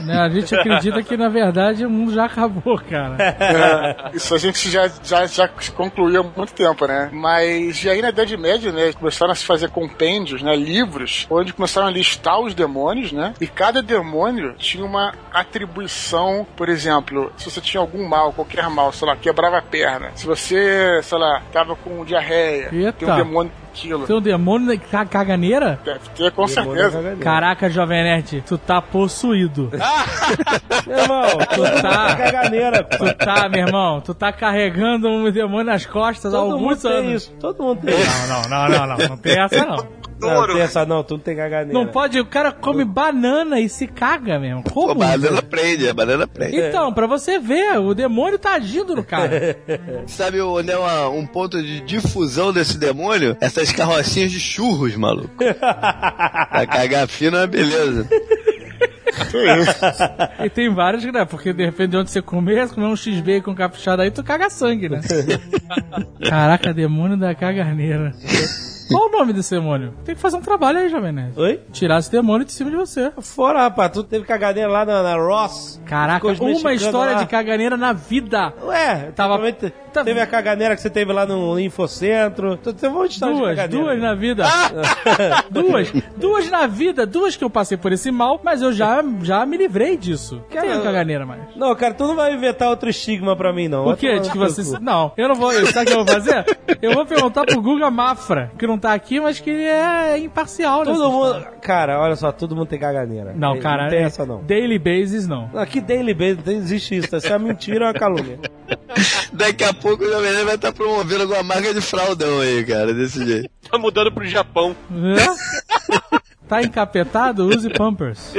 F: Né, A gente acredita que, na verdade, o mundo já acabou, cara.
C: É, isso a gente já, já, já concluiu há muito tempo, né? Mas e aí na Idade Média, né, começaram a se fazer compêndios, né, livros, onde começaram a listar os demônios, né? E cada demônio tinha uma atribuição, por exemplo, se você tinha algum mal, qualquer mal, sei lá, quebrava a perna. Se você, sei lá, tava com diarreia,
F: Eita.
C: tem um demônio aquilo.
F: Tem um demônio da ca- caganeira?
C: Deve ter, com certeza.
F: Caraca, Jovem Nerd, tu tá possuído. *laughs*
B: Meu irmão,
F: Tu tá.
B: caganeira.
F: Tu tá, meu irmão, tu tá carregando um demônio nas costas há
B: Todo mundo
F: alguns
B: tem
F: anos.
B: isso, todo mundo tem isso.
F: Não, não, não, não, não, não tem essa não.
B: Não, tem essa não, tu não tem caganeira.
F: Não pode, o cara come banana e se caga mesmo. Como?
E: banana prende, a banana prende.
F: Então, pra você ver, o demônio tá agindo no cara. *laughs*
E: Sabe onde é uma- um ponto de difusão desse demônio? Essas carrocinhas de churros, maluco. *laughs* pra cagar fino é uma beleza.
F: E tem vários, né? Porque de repente de onde você comer, se comer um X-Bacon caprichado aí, tu caga sangue, né? *laughs* Caraca, demônio da caganeira. Qual o nome desse demônio? Tem que fazer um trabalho aí, Jovem Nerd.
B: Oi?
F: Tirar esse demônio de cima de você.
B: Fora, rapaz, tu teve caganeira lá na, na Ross.
F: Caraca, uma história
B: lá.
F: de caganeira na vida.
B: Ué,
F: Tava- tá-
B: teve a caganeira que você teve lá no Infocentro. Tu teve um monte de história de
F: Duas, duas na vida. *laughs* duas, duas na vida, duas que eu passei por esse mal, mas eu já, já me livrei disso. Não tenho caganeira mais.
B: Não, cara, tu não vai inventar outro estigma pra mim, não.
F: O quê? De que você. Não, eu não vou. Sabe o que eu vou fazer? Eu vou perguntar pro Guga Mafra, que não tá aqui, mas que ele é imparcial nessa
B: Todo mundo...
F: história.
B: Cara, olha só, todo mundo tem caganeira.
F: Não,
B: Tem-
F: cara.
B: Não tem
F: é-
B: essa, não.
F: Daily basis, não.
B: Não, Aqui daily base, não existe isso. Isso é mentira ou uma calúnia. *laughs*
E: Daqui a pouco o Jovem Nerd vai estar promovendo alguma marca de fraldão aí, cara, desse jeito. *laughs*
D: Tá mudando pro Japão.
F: É? *laughs* Tá encapetado? Use Pampers.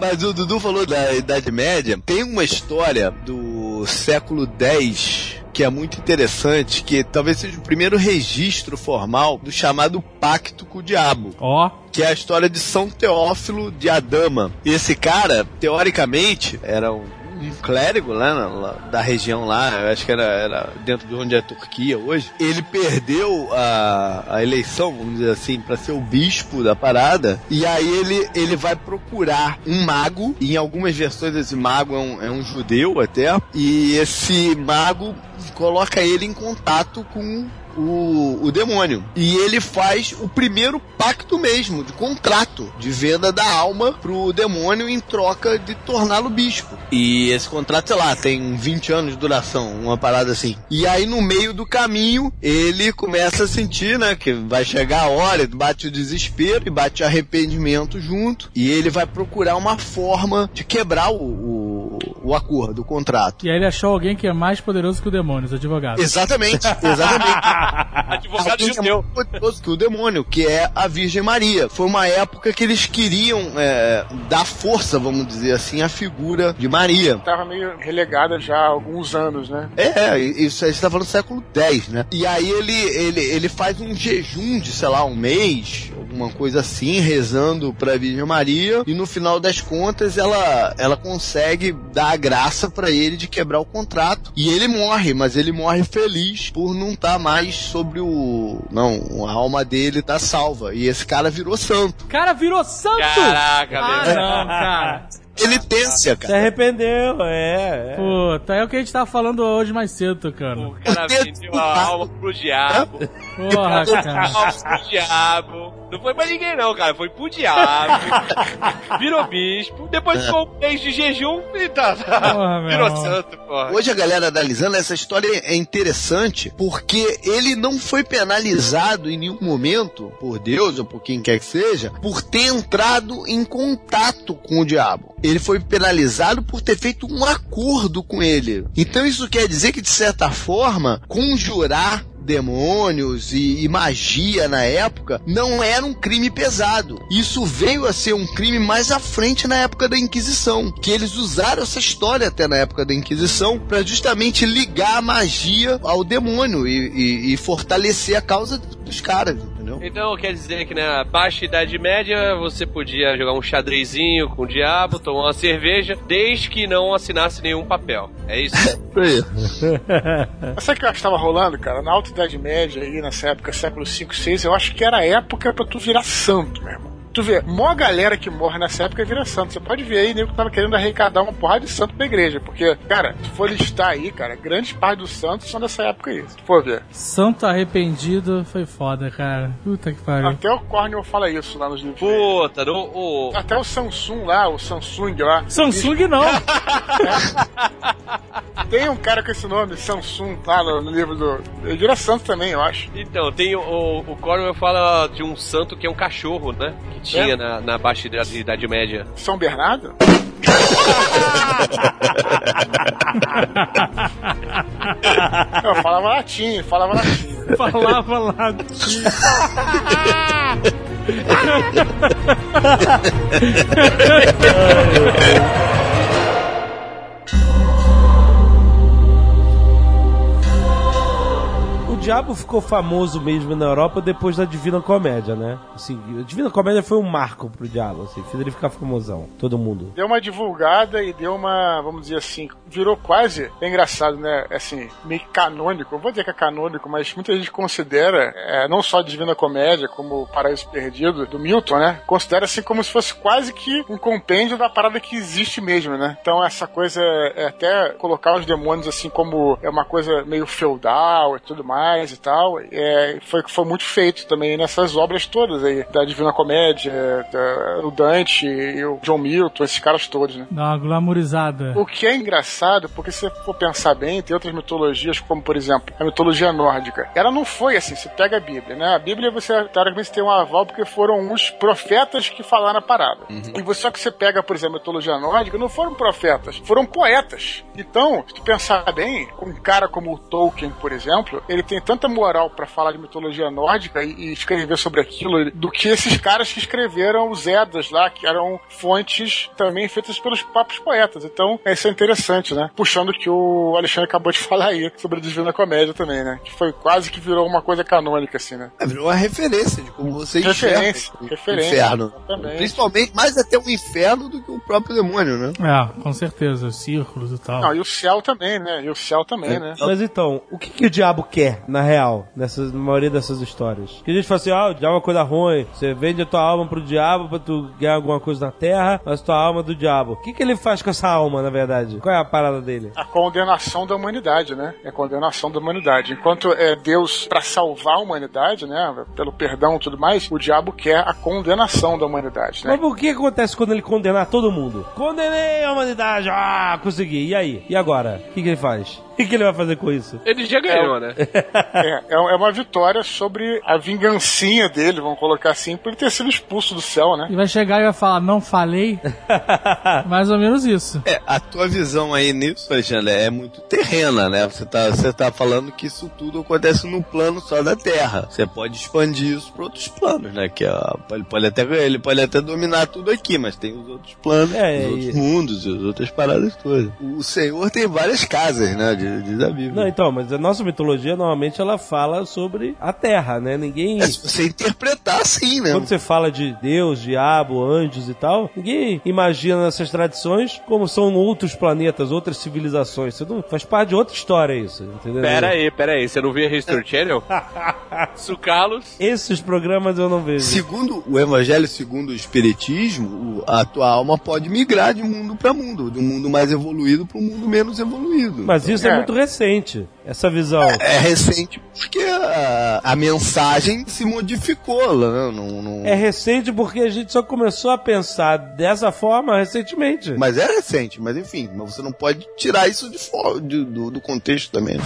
E: Mas o Dudu falou da Idade Média. Tem uma história do século X que é muito interessante, que talvez seja o primeiro registro formal do chamado Pacto com o Diabo.
F: Ó.
E: que é a história de São Teófilo de Adama. E esse cara, teoricamente, era um, um clérigo lá, na- lá da região lá, eu acho que era, era dentro de onde é a Turquia hoje. Ele perdeu a, a eleição, vamos dizer assim, para ser o bispo da parada. E aí ele, ele vai procurar um mago. Em algumas versões esse mago é um, é um judeu até. E esse mago coloca ele em contato com o, o demônio. E ele faz o primeiro pacto mesmo, de contrato, de venda da alma pro demônio em troca de torná-lo bispo. E esse contrato, sei lá, tem 20 anos de duração, uma parada assim. E aí no meio do caminho, ele começa a sentir, né, que vai chegar a hora, bate o desespero e bate o arrependimento junto. E ele vai procurar uma forma de quebrar o, o, o acordo, o contrato.
F: E aí ele achou alguém que é mais poderoso que o demônio, os advogados.
E: Exatamente, *laughs* exatamente.
D: Advogado
E: Alguém é
D: judeu.
E: mais poderoso que o demônio, que é a Virgem Maria. Foi uma época que eles queriam é, dar força, vamos dizer assim, à figura de Maria.
C: Tava meio relegada já há alguns anos, né?
E: É, isso aí você tá falando do século X, né? E aí ele, ele, ele faz um jejum de, sei lá, um mês, alguma coisa assim, rezando pra Virgem Maria, e no final das contas ela, ela consegue dar a graça pra ele de quebrar o contrato. E ele morre, mas ele morre feliz por não estar mais sobre o. Não, a alma dele tá salva. E esse cara virou santo.
F: Cara virou santo!
D: Caraca,
F: Ah, não, cara. *laughs*
E: Penitência,
B: Se
E: cara.
B: arrependeu, é. é.
F: Puta, é o que a gente tava falando hoje mais cedo, cara.
D: O cara vendeu a alma pro diabo.
F: Porra, cara.
D: Alma pro diabo. Não foi pra ninguém, não, cara. Foi pro diabo. Virou bispo. Depois ficou um mês de jejum e tá.
F: Porra, meu
D: Virou santo, porra.
E: Hoje a galera analisando essa história é interessante porque ele não foi penalizado em nenhum momento por Deus ou por quem quer que seja por ter entrado em contato com o diabo. Ele foi penalizado por ter feito um acordo com ele. Então isso quer dizer que de certa forma conjurar demônios e, e magia na época não era um crime pesado. Isso veio a ser um crime mais à frente na época da Inquisição, que eles usaram essa história até na época da Inquisição para justamente ligar a magia ao demônio e, e- e fortalecer a causa dos caras, entendeu?
D: Então quer dizer que na baixa idade média você podia jogar um xadrezinho com o diabo, tomar uma cerveja, desde que não assinasse nenhum papel. É isso? *laughs*
C: Mas sabe o que eu acho que tava rolando, cara? Na Alta Idade Média, aí, nessa época, século 5, 6, eu acho que era a época pra tu virar santo, meu irmão. Tu vê, mó galera que morre nessa época vira santo. Você pode ver aí, nego que tava querendo arrecadar uma porrada de santo pra igreja. Porque, cara, se for listar aí, cara, grandes partes dos santos são dessa época aí. Se tu for ver.
F: Santo arrependido foi foda, cara. Puta que pariu.
C: Até o Cornel fala isso lá nos livros.
D: Puta, no, o,
C: Até o Samsung lá, o Samsung lá.
F: Samsung não. *laughs*
C: Tem um cara com esse nome, Samsung, lá no, no livro do. Ele vira santo também, eu acho.
D: Então, tem o, o, o Cornwell fala de um santo que é um cachorro, né? Que tinha
C: É?
D: na, na baixa idade, idade média.
C: São Bernardo? *laughs* Eu falava latim, falava latim.
F: Falava lá. *laughs* *laughs*
B: diabo ficou famoso mesmo na Europa depois da Divina Comédia, né? Assim, a Divina Comédia foi um marco pro diabo, assim, fez ele ficar famosão, todo mundo.
C: Deu uma divulgada e deu uma, vamos dizer assim, virou quase, é engraçado, né? Assim, meio canônico. Vou dizer que é canônico, mas muita gente considera, é, não só a Divina Comédia, como o Paraíso Perdido, do Milton, né? Considera assim como se fosse quase que um compêndio da parada que existe mesmo, né? Então essa coisa, é até colocar os demônios assim como é uma coisa meio feudal e tudo mais e tal, é, foi, foi muito feito também nessas obras todas aí, da Divina Comédia, da, o Dante e o John Milton, esses caras todos, né?
F: Dá uma glamourizada.
C: O que é engraçado, porque se você for pensar bem, tem outras mitologias, como por exemplo, a mitologia nórdica. Ela não foi assim, você pega a Bíblia, né? A Bíblia você teoricamente tem um aval porque foram os profetas que falaram a parada. E você, só que você pega, por exemplo, a mitologia nórdica, não foram profetas, foram poetas. Então, se tu pensar bem, um cara como o Tolkien, por exemplo, ele tem tanta moral pra falar de mitologia nórdica e, e escrever sobre aquilo do que esses caras que escreveram os Eddas lá, que eram fontes também feitas pelos próprios poetas. Então, isso é interessante, né? Puxando o que o Alexandre acabou de *laughs* falar aí sobre a Divina Comédia também, né? Que foi quase que virou uma coisa canônica, assim, né?
E: É, virou uma referência de como você enxerga
C: Referência,
E: o
C: referência,
E: inferno.
C: exatamente.
E: Principalmente, mais até o inferno do que o próprio demônio, né?
F: É, com certeza, os círculos e tal.
C: Não, e o céu também, né? E o céu também, né?
B: Mas então, o que, que o diabo quer, na real, nessa na maioria dessas histórias? Que a gente fala assim, ah, o diabo é uma coisa ruim, você vende a tua alma pro diabo pra tu ganhar alguma coisa na terra, mas tua alma é do diabo. O que, que ele faz com essa alma, na verdade? Qual é a parada dele?
C: a condenação da humanidade, né? É a condenação da humanidade. Enquanto é Deus para salvar a humanidade, né? Pelo perdão e tudo mais, o diabo quer a condenação da humanidade, né?
B: Mas o que acontece quando ele condenar todo mundo? Condenei a humanidade, ah, consegui. E aí? E agora? O que, que ele faz? O que, que ele vai fazer com isso?
D: Ele já ganhou, né? *laughs*
C: É, é é uma vitória sobre a vingancinha dele, vamos colocar assim, por ele ter sido expulso do céu, né?
F: E vai chegar e vai falar, não falei? *laughs* Mais ou menos isso.
E: É, a tua visão aí nisso, Alexandre, é muito terrena, né? Você tá, você tá falando que isso tudo acontece no plano só da Terra. Você pode expandir isso para outros planos, né? Que ó, ele, pode até, ele pode até dominar tudo aqui, mas tem os outros planos,
B: É,
E: os outros
B: e-
E: mundos, as outras paradas todas. O Senhor tem várias casas, né? Diz, diz a Bíblia.
B: Não, então, mas a nossa mitologia normalmente ela fala sobre a Terra, né? Ninguém.
E: É, se você interpretar assim, né?
B: Quando você fala de Deus, diabo, anjos e tal, ninguém imagina nessas tradições como são outros planetas, outras civilizações. Isso não faz parte de outra história isso, entendeu?
D: Pera aí, pera aí. Você não via History *laughs* Channel? *laughs* Su Carlos.
B: Esses programas eu não vejo.
E: Segundo o Evangelho, segundo o Espiritismo, a tua alma pode migrar de mundo para mundo, de um mundo mais evoluído para um mundo menos evoluído.
B: Mas isso é.
C: É.
B: muito recente, essa visão.
E: É recente porque a, a mensagem se modificou, né? Não, não-
B: É recente porque a gente só começou a pensar dessa forma recentemente.
E: Mas é recente, mas enfim, mas você não pode tirar isso de fora, de- do, do contexto também. né?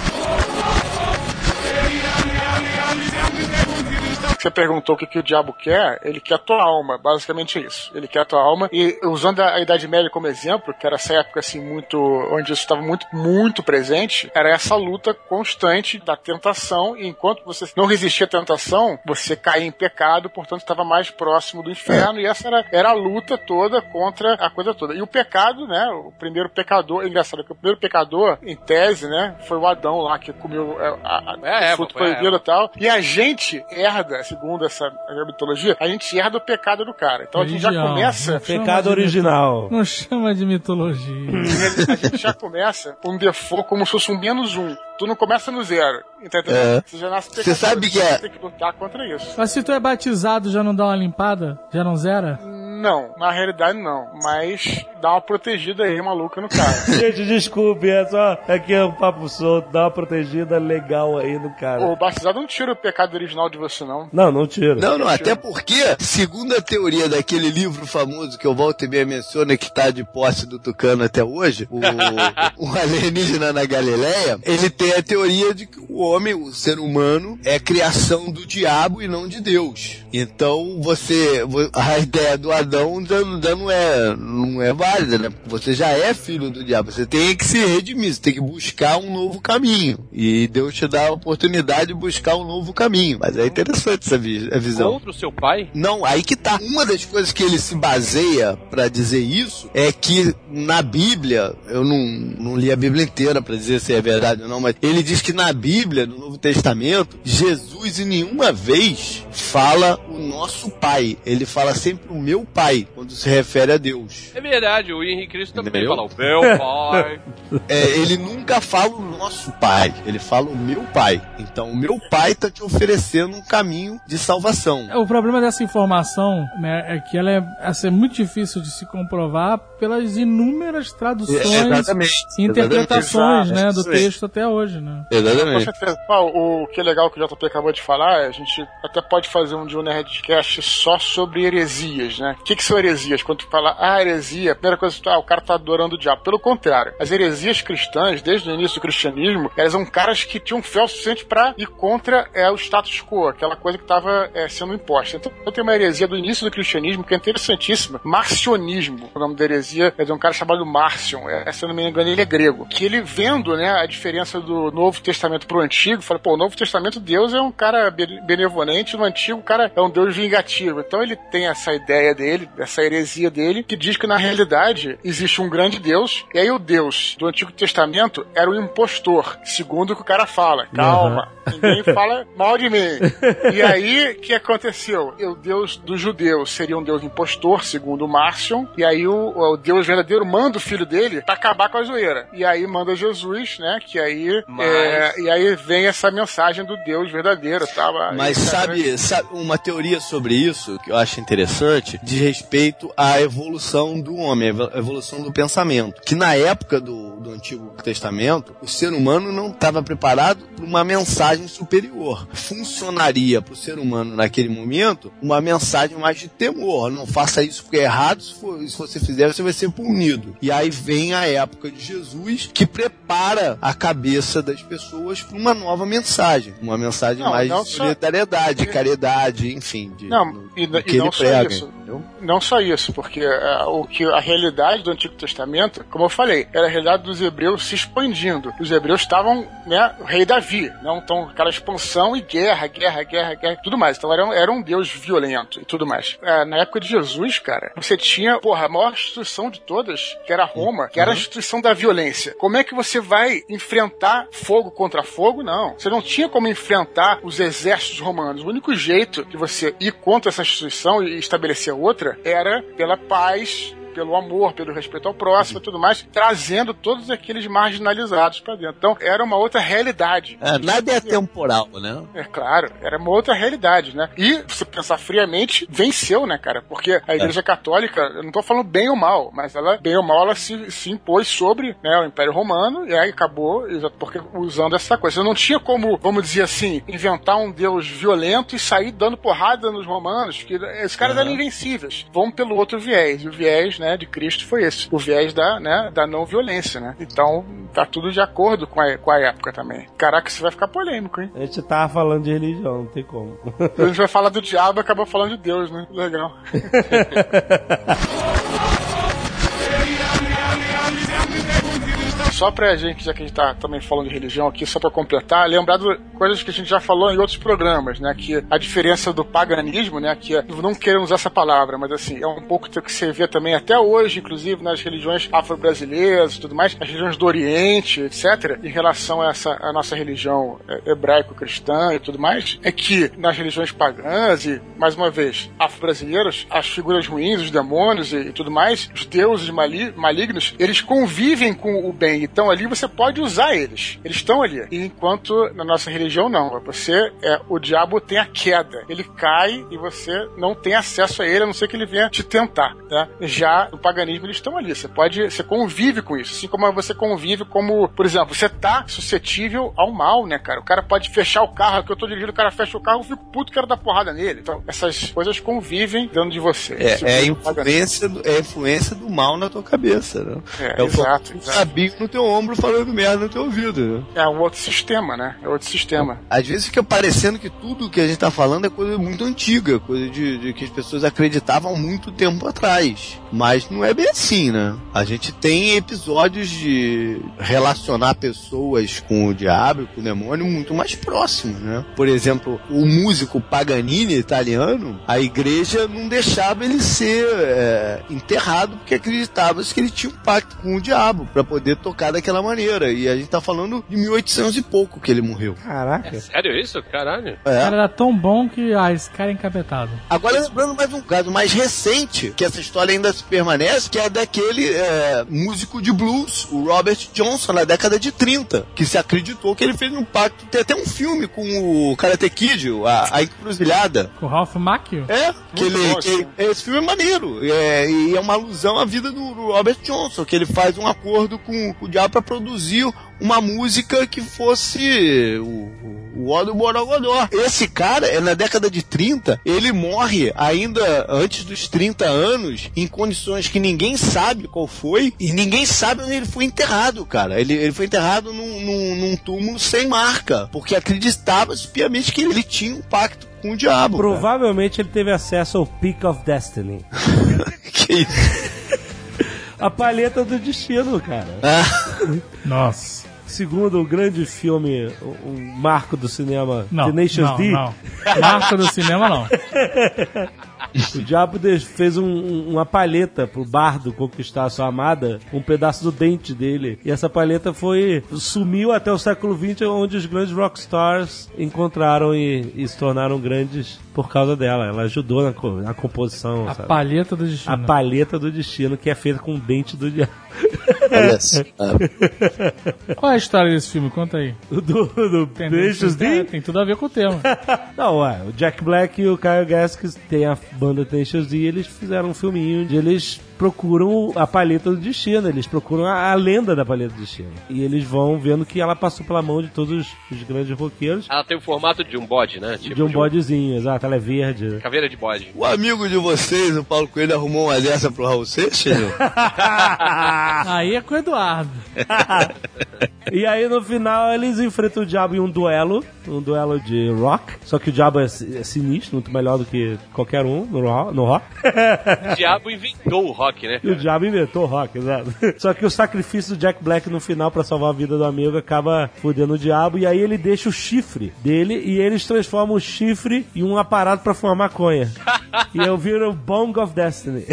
C: Você perguntou o que, que o diabo quer, ele quer a tua alma, basicamente é isso. Ele quer a tua alma. E usando a, Idade Média como exemplo, que era essa época assim, muito. onde isso estava muito, muito presente, era essa luta constante da tentação. E enquanto você não resistia à tentação, você caía em pecado, portanto estava mais próximo do inferno. E essa era, era a luta toda contra a coisa toda. E o pecado, né? O primeiro pecador, é engraçado que o primeiro pecador, em tese, né? Foi o Adão lá que comeu é, a, a,
D: É,
C: fruto proibido e tal. E a gente herda, segundo essa mitologia, a gente herda o pecado do cara. Então a gente já começa.
B: Pecado original.
F: Não chama de mitologia. *laughs*
C: A gente já começa com um default como se fosse um menos um. Tu não começa no zero. Entendeu?
E: É.
C: Você já nasce
E: Você
C: pecador,
E: sabe que é-
C: Você tem que lutar contra isso.
F: Mas se tu é batizado, já não dá uma limpada? Já não zera?
C: Não, na realidade não. Mas dá uma protegida aí, maluca, no cara. *laughs*
B: Gente, desculpe, é só aqui é um papo solto, dá uma protegida legal aí no cara.
C: o batizado não tira o pecado original de você, não.
B: Não, não tira.
E: Não, não, até porque, segundo a teoria daquele livro famoso que eu volto e meia menciona, que tá de posse do Tucano até hoje, o, *laughs* o alienígena na Galileia, ele tem a teoria de que o homem, o ser humano, é criação do diabo e não de Deus. Então, você, vo- a ideia do Adão já, não, é, não é válida, né? Porque você já é filho do diabo. Você tem que se redimir, você tem que buscar um novo caminho. E Deus te dá a oportunidade de buscar um novo caminho. Mas é interessante essa vi- a visão.
D: Contra o seu pai?
E: Não, aí que tá. Uma das coisas que ele se baseia pra dizer isso é que na Bíblia, eu não, não li a Bíblia inteira pra dizer se é verdade ou não, mas ele diz que na Bíblia, no Novo Testamento, Jesus em nenhuma vez fala o nosso pai. Ele fala sempre o meu pai, quando se refere a Deus.
D: É verdade, o Henrique Cristo também
E: Entendeu?
D: fala o meu pai. *laughs*
E: É, ele nunca fala o nosso pai, ele fala o meu pai. Então o meu pai tá te oferecendo um caminho de salvação.
F: O problema dessa informação né, é que ela é, essa é muito difícil de se comprovar pelas inúmeras traduções
E: É, exatamente.
F: e interpretações
C: Exatamente.
F: né, do texto até hoje. Né?
C: Com
E: Exatamente.
C: certeza. O que é legal que o JP acabou de falar, a gente até pode fazer um dia um Nerdcast só sobre heresias, né? O que, que são heresias? Quando tu fala, ah, heresia, a primeira coisa que tu, ah, o cara tá adorando o diabo. Pelo contrário, as heresias cristãs, desde o início do cristianismo, elas são caras que tinham fé o suficiente pra ir contra é, o status quo, aquela coisa que estava sendo imposta. Então, eu tenho uma heresia do início do cristianismo que é interessantíssima. Marcionismo. O nome da heresia é de um cara chamado Marcion. É, se eu não me engano, ele é grego. Que ele vendo né, a diferença do Novo Testamento pro Antigo, fala, pô, o Novo Testamento, Deus é um cara be- benevolente, no Antigo, o cara é um Deus vingativo. Então ele tem essa ideia dele, essa heresia dele, que diz que na realidade existe um grande Deus, e aí o Deus do Antigo Testamento era o impostor, segundo o que o cara fala. Calma, ninguém fala *laughs* mal de mim. E aí, o que aconteceu? O Deus dos judeus seria um Deus impostor, segundo o Marcion, e aí o, o Deus verdadeiro manda o filho dele pra acabar com a zoeira. E aí manda Jesus, né? Que aí.
D: Mas-
C: é, e aí vem essa mensagem do Deus verdadeiro, tá?
E: Mas
C: Aí,
E: sabe, sabe uma teoria sobre isso que eu acho interessante, de respeito à evolução do homem, a evolução do pensamento. Que na época do, do Antigo Testamento, o ser humano não estava preparado para uma mensagem superior. Funcionaria para o ser humano naquele momento uma mensagem mais de temor. Não faça isso porque é errado, se, for- se você fizer, você vai ser punido. E aí vem a época de Jesus que prepara a cabeça das pessoas para uma nova mensagem. Uma mensagem
C: Não,
E: mais
C: não
E: de
C: só-
E: solidariedade, caridade, enfim. De,
C: Não, e, e não só
E: prega,
C: isso.
E: Entendeu?
C: Não só isso, porque é, o que a realidade do Antigo Testamento, como eu falei, era a realidade dos hebreus se expandindo. Os hebreus estavam, né, o rei Davi, não então aquela expansão e guerra, guerra, guerra, guerra, tudo mais. Então era, um- era um deus violento e tudo mais. É, na época de Jesus, cara, você tinha, porra, a maior instituição de todas, que era Roma, que era a instituição da violência. Como é que você vai enfrentar fogo contra fogo? Não. Você não tinha como enfrentar os exércitos romanos. O único jeito de você ir contra essa instituição e estabelecer outra era pela paz, pelo amor, pelo respeito ao próximo e tudo mais, trazendo todos aqueles marginalizados pra dentro. Então, era uma outra realidade.
E: É, nada é temporal, né?
C: É claro, era uma outra realidade, né? E, se pensar friamente, venceu, né, cara? Porque a Igreja Católica, eu não tô falando bem ou mal, mas ela, bem ou mal, ela se, se impôs sobre né, o Império Romano e aí acabou porque usando essa coisa. Você não tinha como, vamos dizer assim, inventar um deus violento e sair dando porrada nos romanos, que esses caras eram invencíveis. Vamos pelo outro viés. E o viés, né, de Cristo foi esse. O viés da, né, da não violência, né? Então, tá tudo de acordo com a, com a época também. Caraca, isso vai ficar polêmico, hein?
B: A gente tava falando de religião, não tem como.
C: A gente vai falar do diabo e acaba falando de Deus, né? Legal. *laughs* Só pra gente, já que a gente tá também falando de religião aqui, só pra completar, lembrar de coisas que a gente já falou em outros programas, né? Que a diferença do paganismo, né? Que é, não queremos essa palavra, mas assim, é um pouco que você vê também até hoje, inclusive nas religiões afro-brasileiras e tudo mais, as religiões do Oriente, etc., em relação a essa a nossa religião é, hebraico-cristã e tudo mais, é que nas religiões pagãs e, mais uma vez, afro-brasileiros, as figuras ruins, os demônios e, e tudo mais, os deuses mali- malignos, eles convivem com o bem. Então ali você pode usar eles. Eles estão ali. Enquanto na nossa religião não. Você é o diabo tem a queda. Ele cai e você não tem acesso a ele, a não ser que ele venha te tentar. Né? Já no paganismo eles estão ali. Você pode, você convive com isso. Assim como você convive como, por exemplo, você tá suscetível ao mal, né, cara? O cara pode fechar o carro, que eu tô dirigindo, o cara fecha o carro, eu fico puto, quero dar porrada nele. Então, essas coisas convivem dentro de você.
E: É, é, a
C: Isso,
E: influência do, é influência do mal na tua cabeça, né?
C: É,
E: o
C: exato,
E: famoso
C: exato.
E: no teu teu ombro falando merda no teu ouvido. Né?
C: É um outro sistema, né? É outro sistema.
E: Às vezes fica parecendo que tudo que a gente tá falando é coisa muito antiga, coisa de, de que as pessoas acreditavam muito tempo atrás. Mas não é bem assim, né? A gente tem episódios de relacionar pessoas com o diabo, com o demônio, muito mais próximos, né? Por exemplo, o músico Paganini italiano, a igreja não deixava ele ser é, enterrado porque acreditava que ele tinha um pacto com o diabo para poder tocar daquela maneira. E a gente tá falando de 1800 e pouco que ele morreu.
B: Caraca.
D: É sério isso? Caralho.
F: O
E: É.
F: cara era tão bom que, ah, esse cara é encapetado.
E: Agora lembrando mais um caso mais recente, que essa história ainda se permanece, que é daquele é, músico de blues, o Robert Johnson, na década de 30, que se acreditou que ele fez um pacto. Tem até um filme com o Karate Kid, a, a Encruzilhada.
F: Com o Ralph Macchio?
E: É, que ele, que esse filme é maneiro. É, e é uma alusão à vida do, do Robert Johnson, que ele faz um acordo com, o para produzir uma música que fosse o, o, o Ó do Borogodó. Esse cara, é na década de 30, ele morre ainda antes dos 30 anos, em condições que ninguém sabe qual foi, e ninguém sabe onde ele foi enterrado, cara. Ele, ele foi enterrado num, num, num túmulo sem marca, porque acreditava-se piamente que ele tinha um pacto com o diabo. cara.
B: Provavelmente ele teve acesso ao Peak of Destiny. *laughs*
E: Que isso?
B: A palheta do destino, cara. *laughs*
F: Nossa.
B: Segundo o grande filme, um um marco do cinema,
F: Não,
B: The Nations
F: não,
B: D,
F: não. Marca do cinema, não. *laughs*
B: o diabo fez um- um- uma palheta pro bardo conquistar a sua amada, um pedaço do dente dele. E essa palheta foi sumiu até o século XX, onde os grandes rockstars encontraram e, e se tornaram grandes por causa dela. Ela ajudou na, na composição,
F: A
B: sabe?
F: palheta do
B: A
F: destino.
B: palheta do destino, que é feita com o dente do diabo.
E: Olha *laughs* só.
F: Qual é a história desse filme? Conta aí.
B: Do, do
F: Tem,
B: Nations
F: tem,
B: D?
F: tem tudo a ver com o tema. *laughs*
B: Não, ué, o Jack Black e o Kyle Gaskins tem a banda Tenacious D, eles fizeram um filminho onde eles procuram a palheta do destino, eles procuram a, a lenda da palheta do destino. E eles vão vendo que ela passou pela mão de todos os, os grandes roqueiros,
D: Ela tem o formato de um bode, né? Tipo
B: de um bodezinho, exato, ela é verde.
D: Caveira de bode.
E: O amigo de vocês, o Paulo Coelho, arrumou uma dessa pro Raul Seixas? *laughs*
F: Aí é com o Eduardo. *laughs*
B: E aí no final eles enfrentam o diabo em um duelo, um duelo de rock, só que o diabo é, é sinistro, muito melhor do que qualquer um no rock.
D: O diabo inventou o rock, né?
B: E o diabo inventou o rock, exato. *laughs* Só que o sacrifício do Jack Black no final pra salvar a vida do amigo acaba fudendo o diabo. E aí ele deixa o chifre dele e eles transformam o chifre em um aparato pra fumar maconha. *laughs* e eu viro o Bong of Destiny.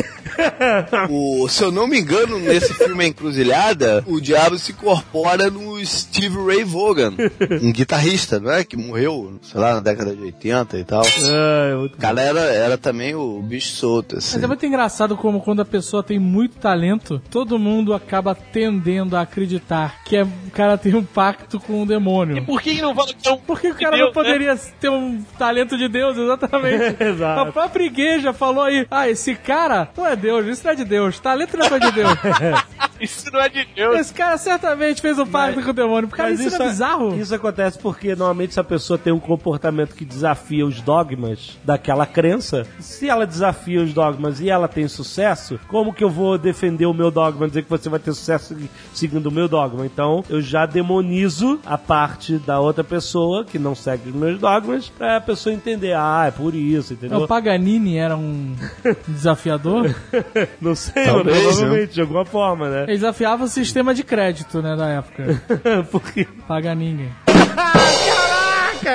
B: *laughs*
E: o, se eu não me engano, nesse filme A Encruzilhada, o diabo se incorpora no Steve Ray Vaughan, um guitarrista, não é? Que morreu, sei lá, na década de 80 e tal.
B: Ai, muito
E: O cara era, era também o bicho solto, assim.
F: Mas é muito engraçado como quando a pessoa tem muito talento, todo mundo acaba tendendo a acreditar que é- o cara tem um pacto com o demônio.
D: Por que não fala que é um
F: Porque o
D: de
F: cara
D: Deus,
F: não poderia ter um talento de Deus, exatamente. *laughs*
B: Exato.
F: A própria igreja falou aí, ah, esse cara não é Deus, isso não é de Deus, talento não é de Deus.
D: né? *laughs* Isso não é de Deus.
F: esse cara certamente fez um pacto com o demônio. Cara,
B: Mas
F: isso, não é bizarro.
B: Isso acontece porque normalmente se a pessoa tem um comportamento que desafia os dogmas daquela crença, se ela desafia os dogmas e ela tem sucesso, como que eu vou defender o meu dogma, dizer que você vai ter sucesso seguindo o meu dogma? Então eu já demonizo a parte da outra pessoa que não segue os meus dogmas pra a pessoa entender, ah, é por isso,
F: O
B: entendeu?
F: Paganini era um *laughs* desafiador. *laughs*
B: Não sei,
E: Talvez,
B: provavelmente, de alguma forma, né?
F: Ele desafiava o sistema de crédito, né, da época. *laughs*
B: porque
F: Paganini.
C: Essa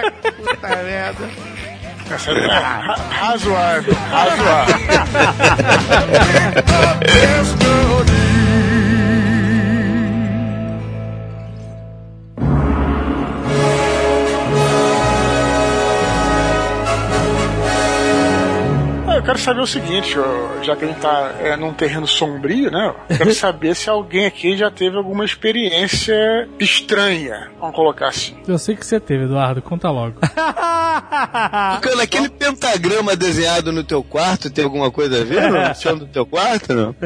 C: é ra- razoável, razoável. *laughs* Eu quero saber o seguinte, já que a gente tá é, num terreno sombrio, né? eu Quero *laughs* saber se alguém aqui já teve alguma experiência estranha, vamos colocar assim.
F: Eu sei que você teve, Eduardo, conta logo. *laughs*
E: Cara, aquele pentagrama desenhado no teu quarto tem alguma coisa a ver *laughs* no chão do teu quarto, não?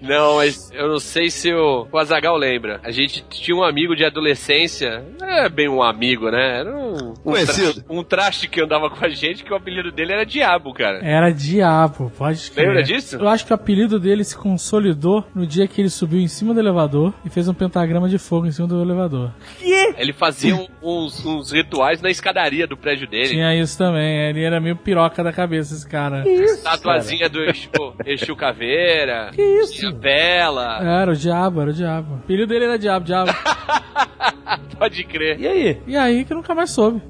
D: Não, mas eu não sei se o, o Azagal lembra. A gente tinha um amigo de adolescência, não é bem um amigo, né? Era um, um,
E: Conhecido.
D: tra- um traste que andava com a gente, que o apelido dele era Diabo, cara.
F: Era Diabo, pode crer.
D: Lembra disso?
F: Eu acho que o apelido dele se consolidou no dia que ele subiu em cima do elevador e fez um pentagrama de fogo em cima do elevador.
D: Ele fazia um- uns, uns rituais na escadaria do prédio dele.
F: Tinha isso também, ele era meio piroca da cabeça, esse cara.
D: Tatuazinha do Exu, Exu Caveira.
F: Que isso?
D: Vela.
F: Era o Diabo, era o Diabo. O apelido dele era Diabo, Diabo. *laughs*
D: Pode crer.
B: E aí?
F: E aí que eu nunca mais soube.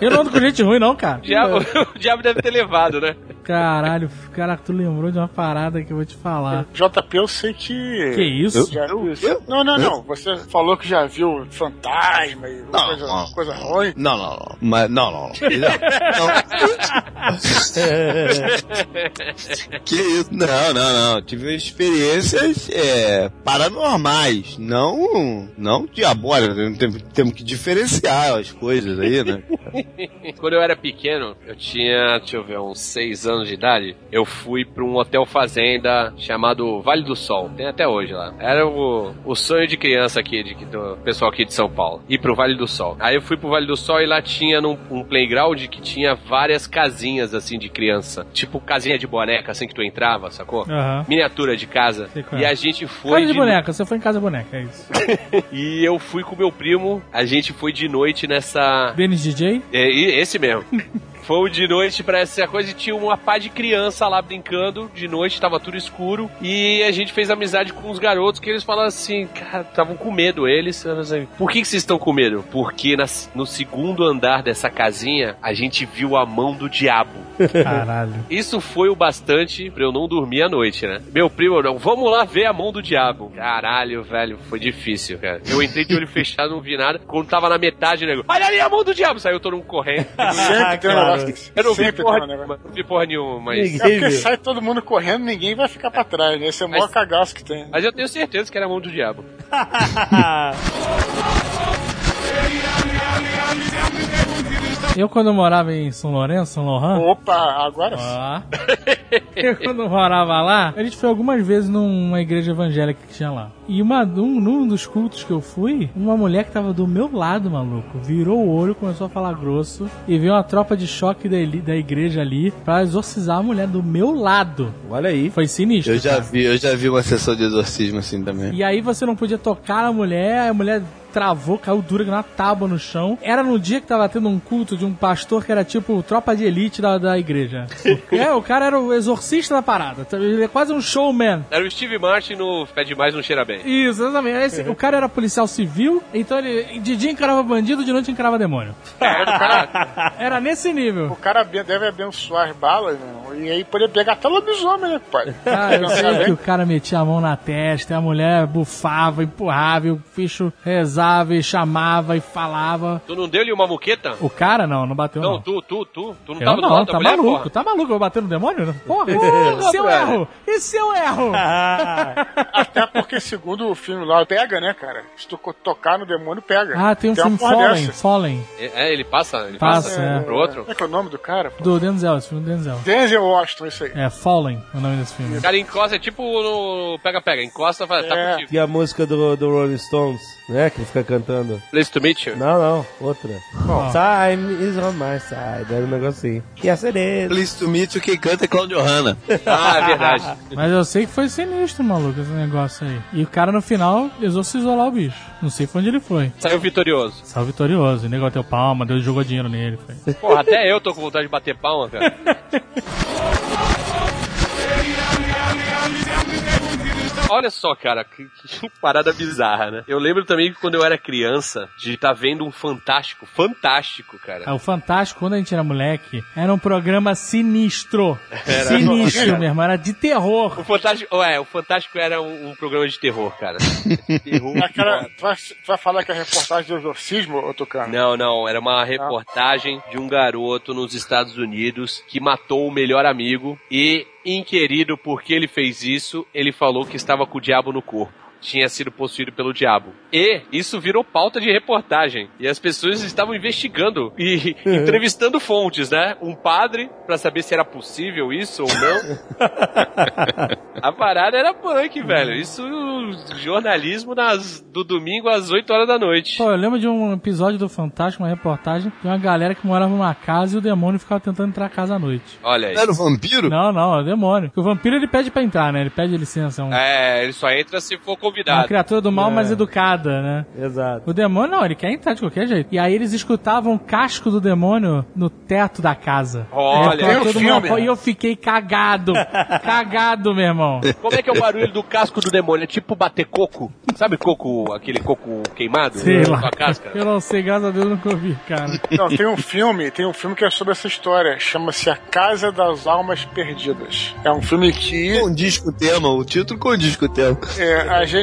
F: Eu não ando com gente ruim, não, cara.
D: O diabo, *laughs* o diabo deve ter levado, né?
F: Caralho, caraca, tu lembrou de uma parada que eu vou te falar.
C: JP, eu sei que.
F: Que isso?
C: Já isso? Não, não, não. Você falou que já viu fantasma e
E: Não,
C: coisa,
E: não.
C: coisa ruim.
E: Não, não, não. Mas, não, não. não. *laughs* que isso? Não, não, não. Tive experiências é, paranormais, não, não diabólicas. Temos, temos que diferenciar as coisas aí, né? *laughs*
D: Quando eu era pequeno, eu tinha, deixa eu ver, uns 6 anos de idade, eu fui pra um hotel fazenda chamado Vale do Sol. Tem até hoje lá. Era o, o sonho de criança aqui, de, do pessoal aqui de São Paulo. Ir pro Vale do Sol. Aí eu fui pro Vale do Sol e lá tinha num, um playground que tinha várias casinhas, assim, de criança. Tipo casinha de boneca, assim, que tu entrava, sacou?
F: Aham.
D: Miniatura de casa.
F: Sei qual
D: E
F: é.
D: a gente foi...
F: Casa de
D: de-
F: boneca, você foi em casa boneca, é isso. *laughs*
D: E eu fui com meu primo, a gente foi de noite nessa...
F: Dennis DJ?
D: É, esse mesmo. *laughs* Fomos de noite pra essa coisa e tinha uma pá de criança lá brincando. De noite, tava tudo escuro. E a gente fez amizade com os garotos que eles falaram assim, cara, estavam com medo eles. Assim, Por que, que vocês estão com medo? Porque nas- no segundo andar dessa casinha, a gente viu a mão do diabo.
F: Caralho. *laughs*
D: Isso foi o bastante pra eu não dormir à noite, né? Meu primo, não, vamos lá ver a mão do diabo. Caralho, velho, foi difícil, cara. Eu entrei de olho *laughs* fechado, não vi nada. Quando tava na metade, nego, olha ali a mão do diabo! Saiu todo mundo correndo.
C: Sempre tem um
D: Eu não vi porra
C: um
D: nenhuma, não vi porra nenhuma, mas...
B: Ninguém
C: É porque
B: viu.
C: sai todo mundo correndo, ninguém vai ficar pra trás, né? Esse é o maior
D: Mas-
C: cagaço que tem.
D: Mas eu tenho certeza que era a mão do diabo. *laughs*
F: Eu, quando morava em São Lourenço, São Laurent,
C: Opa, agora sim.
F: Ó. Eu quando morava lá, a gente foi algumas vezes numa igreja evangélica que tinha lá. E uma, um, num dos cultos que eu fui, uma mulher que tava do meu lado, maluco, virou o olho, começou a falar grosso e veio uma tropa de choque da, da igreja ali pra exorcizar a mulher do meu lado.
B: Olha aí.
F: Foi sinistro.
E: Eu já
F: cara.
E: vi, eu já vi uma sessão de exorcismo assim também.
F: E aí você não podia tocar na mulher, a mulher travou, caiu dura que na tábua no chão. Era no dia que tava tendo um culto de um pastor que era tipo tropa de elite da, da igreja. *laughs* é, o cara era o exorcista da parada. Ele é quase um showman.
D: Era o Steve Martin no Pé Demais Não Cheira Bem.
F: Isso, exatamente. Esse- O cara era policial civil, então ele de dia encarava bandido, de noite encarava demônio. *laughs* Era nesse nível.
C: O cara deve abençoar as balas, meu, e aí poder pegar até lobisomem, né, pai?
F: Cara, eu *laughs* sei que o cara metia a mão na testa, e a mulher bufava, empurrava, e o bicho rezava e chamava e falava.
D: Tu não deu-lhe uma muqueta?
F: O cara não, não bateu
D: Não,
F: não.
D: tu, tu, tu. Tu não
F: Eu
D: tava
F: não, tá
D: mulher,
F: maluco,
D: porra?
F: tá maluco, eu vou bater no demônio? *laughs* Porra, e se eu erro? E se eu erro? *laughs*
C: Até porque, segundo o filme lá, pega, né, cara? Se tu tocar no demônio, pega.
F: Ah, tem um
C: uma
F: filme
C: porra
F: Fallen,
C: dessa.
F: Fallen,
D: É, ele passa, ele
F: Passa,
D: passa,
F: é.
D: pro outro.
C: Como é que é o nome do cara? pô?
F: do Denzel, esse filme do Denzel.
C: Denzel Washington, isso aí.
F: É, Fallen, o nome desse filme.
D: O cara encosta, é tipo no Pega-Pega, encosta, fala, tá
C: É.
D: contigo.
B: E a música do, do Rolling Stones, né? Que fica cantando.
D: Place to meet you.
B: Não, não, outra. Time is on my side. Era um negocinho. Yes, it is.
E: Please to meet you, quem canta é Claudio Hanna. *laughs*
D: Ah, é verdade.
F: Mas eu sei que foi sinistro, maluco, esse negócio aí. E o cara no final exorcizou lá o bicho. Não sei pra onde ele foi.
D: Saiu vitorioso.
F: Saiu vitorioso. O nego bateu palma, deu, jogou dinheiro nele. Foi.
D: Porra, até eu tô com vontade de bater palma, cara. *laughs* Olha só, cara, que, *laughs* que parada bizarra, né? Eu lembro também que quando eu era criança, de estar vendo um Fantástico, fantástico, cara.
F: Ah, o Fantástico, quando a gente era moleque, era um programa sinistro. *laughs* Sinistro, *laughs* meu irmão. Era de terror.
D: O Fantástico, ué, o Fantástico era um, um programa de terror, cara. terror.
C: Aquela, tu, vai, tu vai falar que é reportagem do exorcismo, ô Tucano?
D: Não, não, era uma reportagem de um garoto nos Estados Unidos que matou o melhor amigo e, inquirido por que ele fez isso, ele falou que estava com o diabo no corpo. Tinha sido possuído pelo diabo. E isso virou pauta de reportagem. E as pessoas estavam investigando e *laughs* entrevistando fontes, né? Um padre pra saber se era possível isso ou não. *laughs* A parada era punk, velho. Isso, jornalismo nas, do domingo às 8 horas da noite.
F: Pô, eu lembro de um episódio do Fantástico, uma reportagem, de uma galera que morava numa casa e o demônio ficava tentando entrar na casa à noite.
D: Olha aí.
E: Era o vampiro?
F: Não, não, é o demônio. Porque o vampiro ele pede pra entrar, né? Ele pede licença. É um-
D: É, ele só entra se for
F: uma
D: convidado.
F: criatura do mal,
B: É.
F: mais educada, né?
B: Exato.
F: O demônio não, ele quer entrar de qualquer jeito. E aí eles escutavam o casco do demônio no teto da casa.
D: Olha,
C: um
F: todo mundo-
C: filme.
F: E eu fiquei cagado. *laughs* cagado, meu irmão.
D: Como é que é o barulho do casco do demônio? É tipo bater coco. Sabe coco, aquele coco queimado?
F: Sei
D: Com
F: lá.
D: a casca?
F: Eu não sei, graças a Deus eu nunca ouvi, cara.
C: Não, tem um filme, tem um filme que é sobre essa história. Chama-se A Casa das Almas Perdidas. É um filme que
E: Condiz com o tema, o título condiz com o tema.
C: é, a gente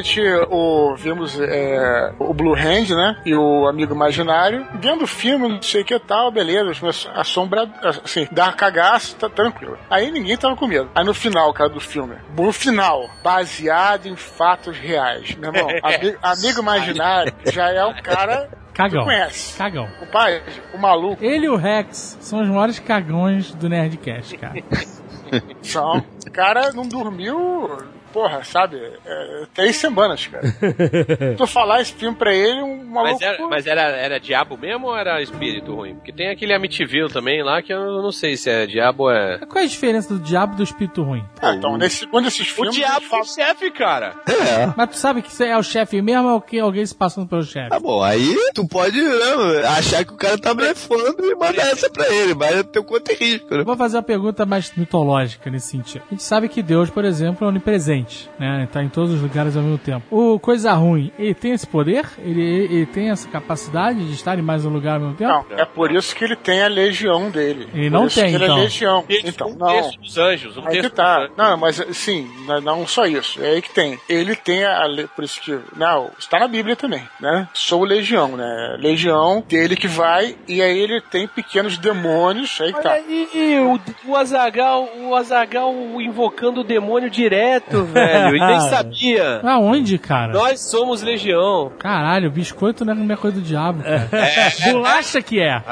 C: o, vimos é, o Blue Hand, né? E o Amigo Imaginário. Vendo o filme, não sei o que tal, beleza. mas Assombra, assim, dá cagaço, tá tranquilo. Aí ninguém tava com medo. Aí no final, cara, do filme. No final, baseado em fatos reais. Meu irmão, *laughs* Amigo, amigo Imaginário já é um cara que
F: Cagão.
C: conhece.
F: Cagão.
C: O pai, o maluco,
F: Ele e o Rex são os maiores cagões do Nerdcast, cara. *laughs*
C: são. O cara não dormiu, porra, sabe? É, três semanas, cara. *laughs* tu falar esse filme pra ele, um maluco.
D: Mas, era, mas era, era diabo mesmo ou era espírito ruim? Porque tem aquele Amityville também lá que eu não sei se é diabo ou é.
F: Qual é a diferença do diabo e do espírito ruim?
C: Ah, então, nesse, quando esses
D: O
C: filmes.
D: diabo
C: eles
D: é o chefe, cara.
E: É.
F: Mas tu sabe que é o chefe mesmo ou que alguém se passando pelo chefe?
E: Tá bom, aí tu pode né, achar que o cara tá blefando e mandar essa pra ele, mas é teu conta e risco, né?
F: Vou fazer uma pergunta mais mitológica nesse sentido. A gente sabe que Deus, por exemplo, é onipresente, né? Ele tá em todos os lugares ao mesmo tempo. O coisa ruim, ele tem esse poder? Ele, ele tem essa capacidade de estar em mais um lugar ao mesmo tempo?
C: Não, é por isso que ele tem a legião dele.
F: Ele
C: Por
F: não
C: isso
F: tem,
C: que ele
F: então.
C: é legião.
D: Tem
C: Então,
D: um
C: não.
D: texto dos anjos. Um
C: Aí que tá.
D: dos anjos.
C: Não, mas sim, não, só isso. É aí que tem. Ele tem a. Por isso que. Não, está na Bíblia também, né? Sou legião, né? Legião dele que vai, e aí ele tem pequenos demônios. Aí que tá.
D: Olha aí, o, o Azagal, o Azagal invocando o demônio direto, velho. E nem sabia.
F: Aonde, cara?
D: Nós somos legião.
F: Caralho, biscoito não é minha coisa do diabo, cara. *laughs* Bolacha que é. *laughs*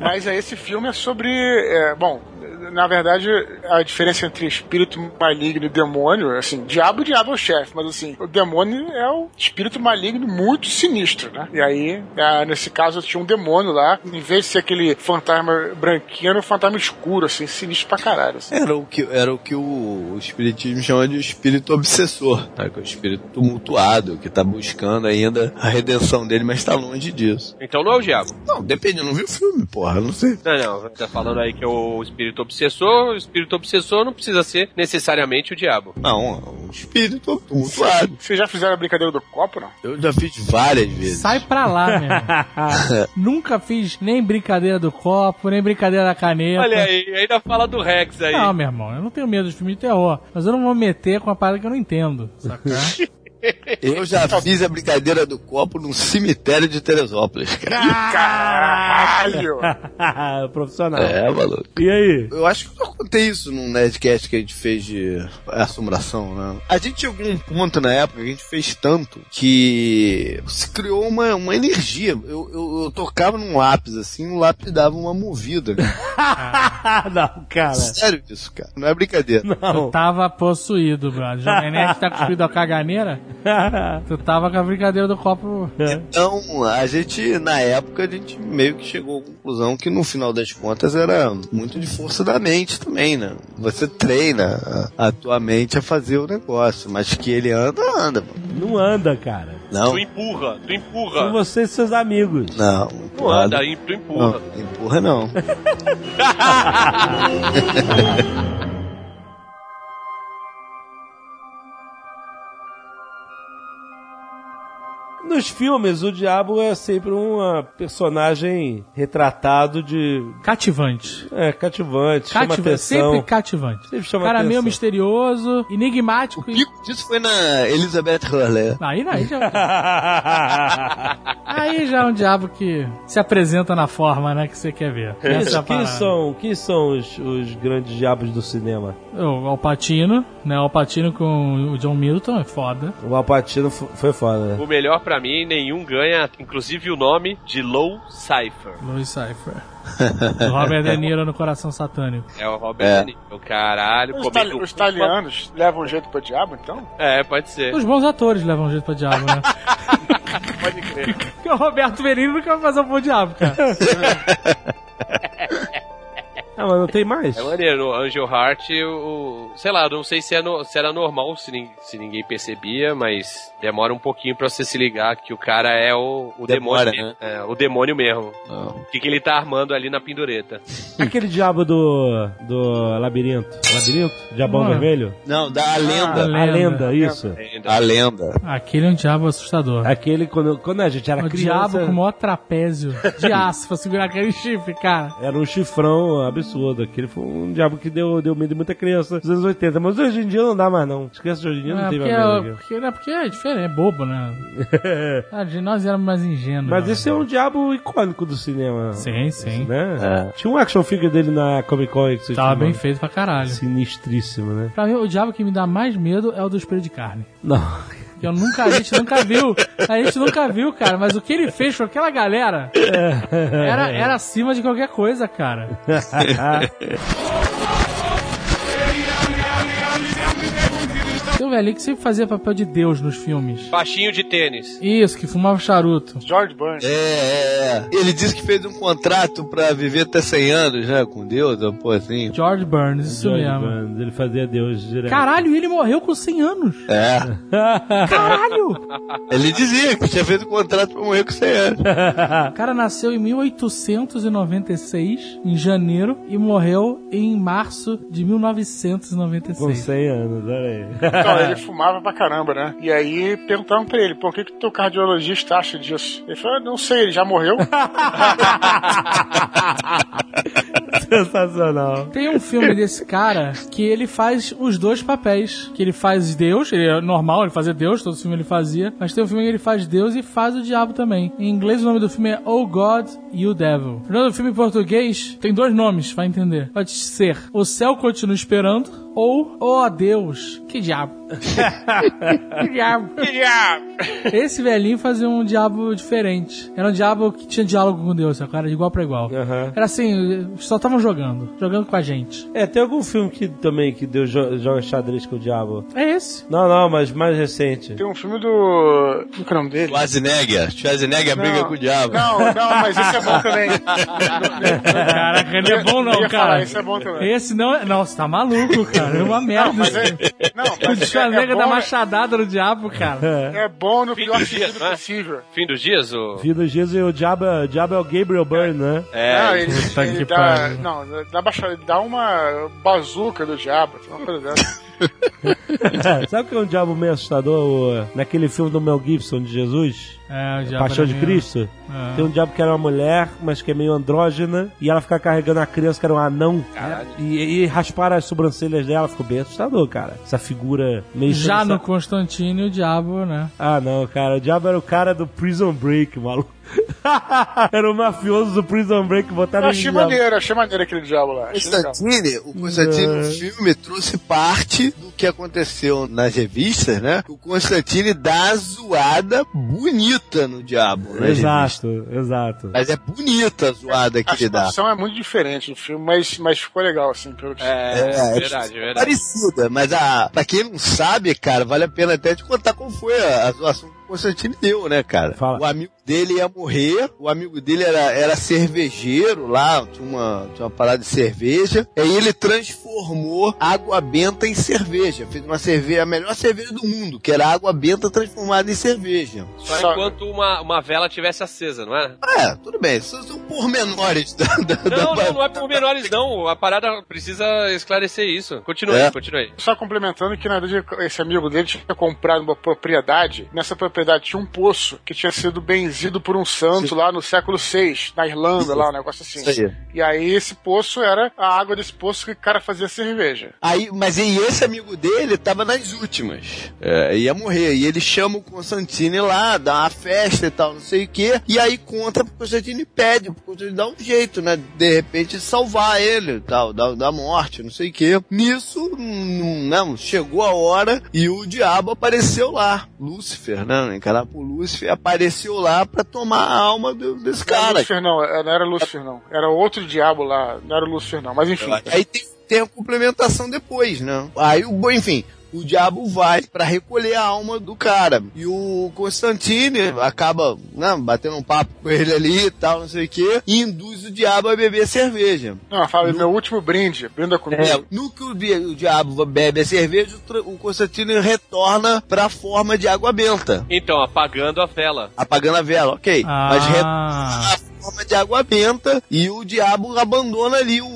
C: Mas aí esse filme é sobre. é, bom, na verdade, a diferença entre espírito maligno e demônio, assim, diabo, diabo é o chefe, mas assim, o demônio é o espírito maligno muito sinistro, né? E aí, é, nesse caso, tinha um demônio lá, em vez de ser aquele fantasma branquinho, era um fantasma escuro, assim, sinistro pra caralho. Assim.
E: Era o que, era o, que o, espiritismo chama de espírito obsessor, tá? que é o espírito tumultuado, que tá buscando ainda a redenção dele, mas tá longe disso.
D: Então não é o diabo.
E: Não, depende, eu não vi o filme, porra, eu não sei.
D: Não, não. Tá falando aí que é o espírito obsessor. O espírito obsessor não precisa ser necessariamente o diabo.
E: Não, um espírito tumultuado.
C: Vocês já fizeram a brincadeira do copo, não?
E: Eu já fiz várias vezes.
F: Sai pra lá, meu. *laughs* Nunca fiz nem brincadeira do copo, nem brincadeira da caneta.
D: Olha aí, ainda fala do Rex aí.
F: Não, meu irmão, eu não tenho medo de filme de terror. Mas eu não vou meter com uma parada que eu não entendo. Saca? *laughs*
E: Eu já fiz a brincadeira do copo num cemitério de Teresópolis, cara.
C: Caralho! *laughs*
B: Profissional.
E: É, maluco.
B: E aí?
E: Eu acho que eu contei isso num Nerdcast que a gente fez de assombração, né? A gente chegou a um ponto na época que a gente fez tanto que se criou uma, uma energia. Eu, eu, eu tocava num lápis assim, o lápis dava uma movida. *laughs*
B: não, cara.
E: Sério isso, cara. Não é brincadeira.
B: Não.
F: Tava possuído, brother. Jovem Nerd tá cuspido a caganeira. *laughs* Tu tava com a brincadeira do copo.
E: Então, a gente, na época, a gente meio que chegou à conclusão que no final das contas era muito de força da mente também, né? Você treina a, a tua mente a fazer o negócio, mas que ele anda, anda.
B: Não anda, cara.
E: Não,
D: Tu empurra, tu empurra.
B: você e seus amigos.
E: não.
D: Tu anda, tu empurra.
E: Não, empurra não. *laughs*
B: Nos filmes, o diabo é sempre um personagem retratado de.
F: Cativante.
B: É, cativante, chama
F: Cativante,
B: atenção.
F: sempre cativante.
B: Sempre chama
F: Cara meio
B: atenção.
F: misterioso, enigmático.
E: O
F: e-
E: pico disso foi na Elizabeth Hurley.
F: Aí, aí já. *laughs* Aí já é um diabo que se apresenta na forma, né, que você quer ver. Essa é a
B: Quem são, quem são os, os grandes diabos do cinema?
F: O Alpatino, né? O Alpatino com o John Milton é foda.
B: O Alpatino foi foda, né?
D: O melhor pra mim, nenhum ganha, inclusive o nome de Low Cypher.
F: Louis Cypher. *laughs* O Robert De Niro no Coração Satânico.
D: É o Robert
E: É.
D: De Niro. O caralho.
C: Os, itali- os
D: culpa.
C: italianos levam jeito pro diabo, então?
D: É, pode ser.
F: Os bons atores levam jeito pra diabo, né? *laughs*
D: Pode crer.
F: Porque o Roberto Benigno nunca vai fazer um bom diabo, cara. *laughs*
B: Ah, mas não tem mais?
D: É maneiro, no Angel Heart, o, sei lá, não sei se, é no- se era normal, se, nin- se ninguém percebia, mas demora um pouquinho pra você se ligar que o cara é o, o
E: Demora,
D: demônio,
E: né?
D: é, o demônio mesmo. O que, que ele tá armando ali na pendureta? *laughs*
B: Aquele diabo do. do labirinto. Labirinto? Diabão
F: Ah.
B: vermelho?
E: Não, da lenda.
F: Ah,
B: A
F: lenda.
B: lenda, isso.
E: A lenda.
F: Aquele é um diabo assustador.
B: Aquele quando, quando a gente era
F: O
B: criança.
F: diabo com o maior trapézio de *laughs* aço pra segurar aquele chifre, cara.
B: Era um chifrão absurdo. Aquele foi um diabo que deu, deu medo em muita criança dos anos 80. Mas hoje em dia não dá mais, não. As crianças de hoje em dia não
F: É,
B: tem mais
F: é,
B: medo.
F: porque, é, porque é diferente, é bobo, né? *laughs* Ah, de nós éramos mais ingênuos.
B: Mas
F: né?
B: esse é um diabo icônico do cinema.
F: Sim, sim.
B: Né?
E: É.
B: Tinha um action figure dele na Comic Con que você
F: Tava bem
B: mano.
F: feito pra caralho.
B: Sinistríssimo, né?
F: Pra mim, o diabo que me dá mais medo é o do espelho de carne.
B: Não. *laughs*
F: Que eu nunca, a gente nunca viu. A gente nunca viu, cara. Mas o que ele fez com aquela galera *laughs* era, era acima de qualquer coisa, cara. *laughs* um velhinho que sempre fazia papel de Deus nos filmes.
D: Baixinho de tênis.
F: Isso, que fumava charuto.
C: George Burns.
E: É, é, é. Ele disse que fez um contrato pra viver até 100 anos, né? Com Deus, ou pô, assim.
F: George Burns, isso
B: George
F: mesmo.
B: Burns, ele fazia Deus direto.
F: Caralho, ele morreu com 100 anos.
E: É. *laughs* *laughs*
F: Caralho!
E: Ele dizia que tinha feito um contrato pra morrer com 100 anos. *laughs*
F: O cara nasceu em 1896, em janeiro, e morreu em março de
B: Com
F: 1996.
B: 100 anos, olha aí.
C: Então, ele fumava pra caramba, né? E aí perguntaram pra ele, pô, o que que teu cardiologista acha disso? Ele falou, não sei, ele já morreu. *laughs*
B: Sensacional.
F: Tem um filme desse cara que ele faz os dois papéis. Que ele faz Deus, ele é normal, ele fazia Deus, todo filme ele fazia. Mas tem um filme que ele faz Deus e faz o diabo também. Em inglês o nome do filme é Oh God, You Devil. O nome do filme em português tem dois nomes, vai entender. Pode ser O Céu Continua Esperando ou Oh Deus, que diabo. *laughs* *laughs* que diabo. Esse velhinho fazia um diabo diferente. Era um diabo que tinha diálogo com Deus, cara, de igual pra igual. Era assim, só estavam jogando, jogando com a gente.
B: É, tem algum filme que também que Deus jo- joga xadrez com o diabo?
F: É esse.
B: Não, não, mas mais recente.
C: Tem um filme do... Como que é o nome dele?
E: Schwarzenegger. Schwarzenegger briga com o diabo.
C: Não, não, mas esse é bom *laughs* também.
F: Caraca, ele é bom não,
C: ia falar,
F: cara.
C: esse é bom também.
F: Esse não é. Não, você tá maluco, cara. É uma merda.
C: Mas é, não,
F: O
C: mas é,
F: Schwarzenegger
C: é,
F: dá machadada no diabo, cara.
C: é bom no
D: Fim
C: pior
D: dos dias,
C: sentido
D: né?
C: possível.
D: Fim dos dias, o...
B: Filho do Jesus e o diabo, é- o diabo é o Gabriel Byrne, né?
D: É,
C: não, ele, ele
F: que
C: dá. Não, dá, dá uma bazuca do diabo, uma coisa dessa. *laughs*
B: Sabe o que é um diabo meio assustador? O- naquele filme do Mel Gibson de Jesus?
F: É, o diabo.
B: Paixão de
F: meio-
B: Cristo?
F: É.
B: Tem um diabo que era uma mulher, mas que é meio andrógena, e ela fica carregando a criança que era um anão.
D: Caralho.
B: E, e raspar as sobrancelhas dela, ficou bem assustador, cara. Essa figura meio
F: Já no Constantino, o diabo, né?
B: Ah, não, cara. O diabo era o cara do Prison Break, maluco. *laughs* era o mafioso do Prison Break, botaram
C: Eu
B: ele
C: achei maneiro, achei maneiro aquele diabo lá.
E: Constantine, o Constantine no filme trouxe parte do que aconteceu nas revistas, né? O Constantine dá a zoada bonita no diabo, né?
B: Exato, exato.
E: Mas é bonita a zoada que
C: A
E: ele dá.
C: situação é muito diferente do filme, mas, mas ficou legal, assim, pelo que
D: É,
E: É,
D: verdade, verdade.
E: Parecida, mas a, pra quem não sabe, cara, vale a pena até te contar como foi a, a zoação que o Constantine deu, né, cara?
B: Fala.
E: O amigo dele ia morrer, o amigo dele era, era cervejeiro lá, tinha uma, tinha uma parada de cerveja, e aí ele transformou água benta em cerveja. Cerveja, fez uma cerveja, a melhor cerveja do mundo, que era água benta transformada em cerveja.
D: Só,
C: Só-
D: enquanto uma, uma vela tivesse acesa, não é?
E: É, tudo bem, são, são pormenores da, da,
D: Não,
E: da-
D: não, não é por menores, não. A parada precisa esclarecer isso. Continue,
E: É.
D: continue.
C: Só complementando que, na verdade, esse amigo dele tinha comprado uma propriedade. Nessa propriedade tinha um poço que tinha sido benzido por um santo lá no século VI, na Irlanda, lá, um negócio assim.
E: Isso aí.
C: E aí esse poço era a água desse poço que o cara fazia cerveja.
E: Aí, mas e esse amigo dele tava nas últimas. É, ia morrer. E ele chama o Constantine lá, dá uma festa e tal, não sei o quê. E aí conta pro Constantine e pede, pro Constantine dar um jeito, né? De repente salvar ele e tal, da, da morte, não sei o quê. Nisso, não, chegou a hora e o diabo apareceu lá. Lúcifer, né? Encarar por Lúcifer, apareceu lá pra tomar a alma do- desse
C: Não era
E: cara.
C: Lúcifer, não, não era Lúcifer, não. Era outro diabo lá, não era Lúcifer, não. Mas enfim.
E: Aí tem, tem a complementação depois, né? Aí, o bom, enfim, o diabo vai pra recolher a alma do cara. E o Constantine acaba né, batendo um papo com ele ali e tal, não sei o quê, e induz o diabo a beber cerveja.
C: Não, fala, meu último brinde, brinda comigo.
E: É, no que o, o diabo bebe a cerveja, o o Constantine retorna pra forma de água benta.
D: Então, apagando a vela.
E: Apagando a vela, ok. Mas retorna
F: Ah,
E: a forma de água benta e o diabo abandona ali o,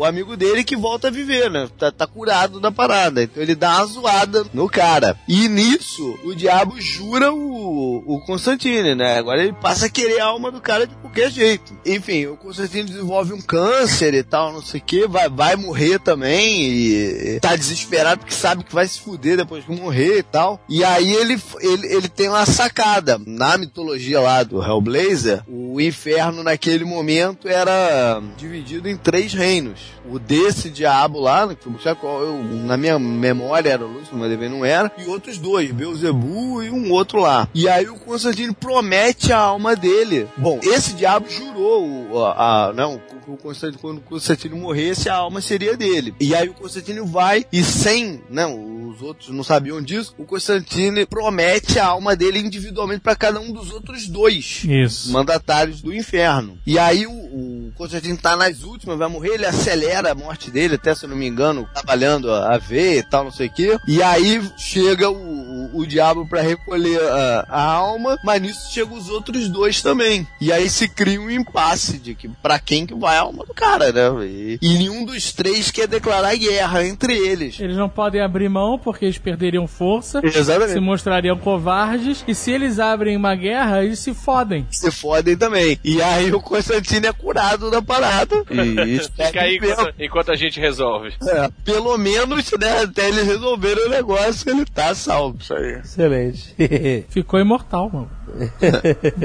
E: o amigo dele que volta a viver, né? Tá, tá curado da parada. Então ele dá uma zoada no cara. E nisso, o diabo jura o, o Constantine, né? Agora ele passa a querer a alma do cara de qualquer jeito. Enfim, o Constantine desenvolve um câncer e tal, não sei o que, vai, vai morrer também e tá desesperado porque sabe que vai se fuder depois que morrer e tal. E aí ele, ele, ele tem uma sacada. Na mitologia lá do Hellblazer, o inferno naquele momento era dividido em três reinos. O desse diabo lá, que sabe qual eu- na minha memória era o Lúcifer, mas deve não era, e outros dois, Beuzebu e um outro lá. E aí o Constantino promete a alma dele. Bom, esse diabo jurou a, a- não, o Constantino, quando o Constantino morresse, a alma seria dele. E aí o Constantino vai e sem, não, os outros não sabiam disso, o Constantino promete a alma dele individualmente para cada um dos outros dois
F: isso.
E: mandatários do inferno. E aí o, o Constantino tá nas últimas, vai morrer, ele acelera a morte dele, até se eu não me engano, trabalhando a, a ver e tal, não sei o quê. E aí chega o, o, o diabo para recolher a, a alma, mas nisso chegam os outros dois também. E aí se cria um impasse de que para quem que vai alma do cara, né? E, e nenhum dos três quer declarar guerra entre eles.
F: Eles não podem abrir mão porque eles perderiam força,
E: Exatamente.
F: se mostrariam covardes, e se eles abrem uma guerra, eles se fodem.
E: Se fodem também. E aí o Constantino é curado da parada. *laughs* *laughs* E
D: Fica aí enquanto, enquanto a gente resolve.
E: É, pelo menos, né, até eles resolverem o negócio, ele tá salvo.
C: Isso aí.
B: Excelente. *laughs*
F: Ficou imortal, mano.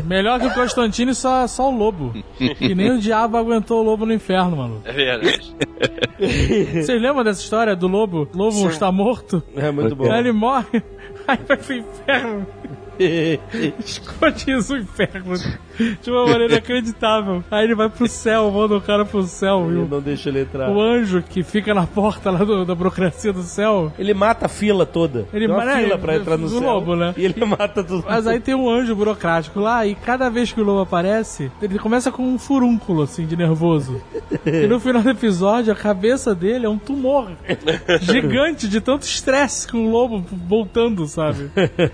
F: Melhor que o Constantino, só, só o lobo. Que nem o diabo aguentou o lobo no inferno, mano.
D: É verdade. *laughs*
F: Vocês lembram dessa história do lobo? O lobo está morto?
B: É muito bom.
F: Aí ele morre, *laughs* aí vai pro inferno. *laughs* Esconde isso no inferno. *laughs* De uma maneira inacreditável. Aí ele vai pro céu, manda o cara pro céu.
B: Ele
F: o,
B: não deixa ele entrar.
F: o anjo que fica na porta lá do- da burocracia do céu.
B: Ele mata a fila toda.
F: Ele
B: Tem uma
F: mata-
B: fila pra entrar no céu.
F: lobo, né?
B: E ele mata tudo.
F: Mas aí tem um anjo burocrático lá, e cada vez que o lobo aparece, ele começa com um furúnculo, assim, de nervoso. *laughs* E no final do episódio, a cabeça dele é um tumor *laughs* gigante de tanto estresse com o lobo voltando, sabe?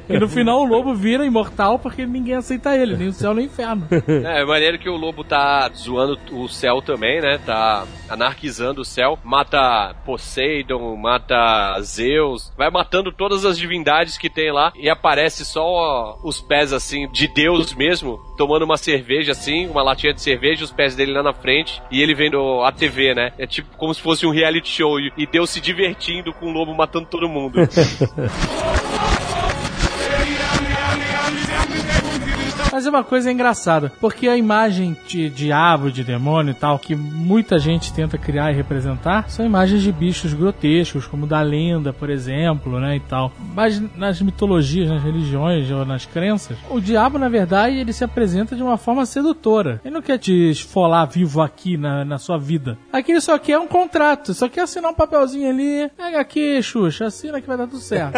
F: E no final o lobo vira imortal porque ninguém aceita ele, nem o céu nem o inferno. *laughs*
D: É, é maneiro que o lobo tá zoando o céu também, né? Tá anarquizando o céu. Mata Poseidon, mata Zeus. Vai matando todas as divindades que tem lá. E aparece só os pés, assim, de Deus mesmo. Tomando uma cerveja, assim, uma latinha de cerveja, os pés dele lá na frente. E ele vendo a TV, né? É tipo como se fosse um reality show. E e Deus se divertindo com o lobo matando todo mundo. *laughs*
F: Mas é uma coisa engraçada, porque a imagem de diabo, de demônio e tal, que muita gente tenta criar e representar, são imagens de bichos grotescos, como da lenda, por exemplo, né, e tal. Mas nas mitologias, nas religiões ou nas crenças, o diabo, na verdade, ele se apresenta de uma forma sedutora. Ele não quer te esfolar vivo aqui na, na sua vida. Aqui ele só quer um contrato, só quer assinar um papelzinho ali, pega aqui, Xuxa, assina que vai dar tudo certo.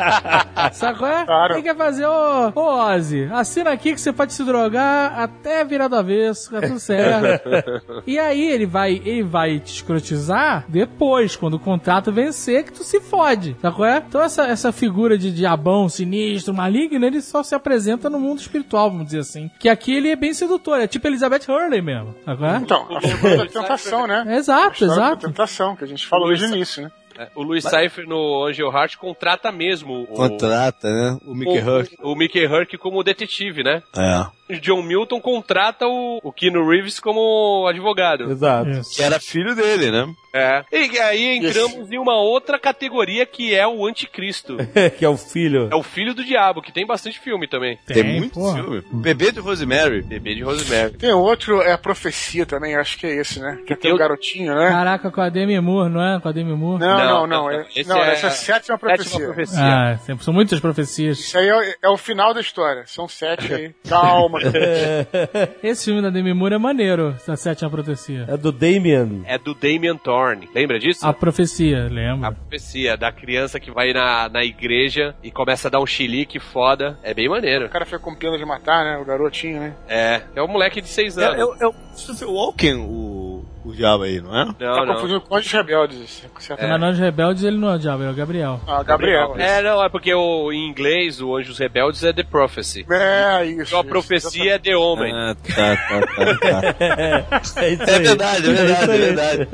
F: *laughs* Sabe qual é?
C: Claro.
F: O que quer fazer? Ô, ô Ozzy, assina aqui aqui que você pode se drogar até virar do avesso, tá tudo certo. *laughs* e aí ele vai, ele vai te escrotizar depois, quando o contrato vencer, que tu se fode, tá qual é? Então essa, essa figura de diabão sinistro, maligno, ele só se apresenta no mundo espiritual, vamos dizer assim. Que aqui ele é bem sedutor, é tipo Elizabeth Hurley mesmo, tá qual é?
C: Então, a figura da tentação, né? A
F: Exato, exato.
C: tentação, que a gente falou desde o início, né?
D: É, O Louis Cypher no Angel Heart contrata mesmo o,
E: Contrata, né? O Mickey
D: o,
E: Hurk.
D: o Mickey Herc como detetive, né?
E: É.
D: O John Milton contrata o, o Keanu Reeves como advogado.
B: Exato.
F: Isso.
E: Que era filho dele, né?
D: É. E aí entramos em uma outra categoria que é o anticristo. *laughs*
B: que é o filho.
D: É o filho do diabo, que tem bastante filme também.
E: Tem, muito
F: porra.
E: filme. Bebê de Rosemary.
D: Bebê de Rosemary.
C: Tem outro, é a profecia também, acho que é esse, né? Que tem
D: Eu-
C: um garotinho, né?
F: Caraca, com a Demi Moore, não é? Com a Demi Moore?
C: Não, não,
D: Não,
C: não. é-
D: esse
C: não,
D: é
C: essa é a sétima profecia.
D: Sétima profecia.
F: Ah, sempre- são muitas profecias.
C: Isso aí é, é o final da história. São sete aí. Calma.
F: Esse filme da Demi Moore é maneiro, essa sétima profecia.
B: É do Damien.
D: É do Damien Thorne. Lembra disso?
F: A profecia,
D: A
F: lembra?
D: profecia da criança que vai na, na igreja e começa a dar um chilique foda. É bem maneiro.
C: o cara foi com pena de matar, né? O garotinho, né?
D: É. É um moleque de 6
E: É,
D: anos.
E: é, o- é o Christopher Walken, o, o diabo aí, não é?
D: Não,
C: tá
D: não.
C: confundindo com os rebeldes. certo?
F: Mas nós rebeldes ele não é o diabo, é o Gabriel.
C: Ah, Gabriel.
D: É, não, é porque o, em inglês o Anjos Rebeldes é The Prophecy.
C: É, isso.
D: Então a
C: isso,
D: profecia é The Omen.
E: Ah, tá, tá, tá, tá. *laughs*
B: É, isso
E: É verdade, é verdade,
B: isso
E: é verdade.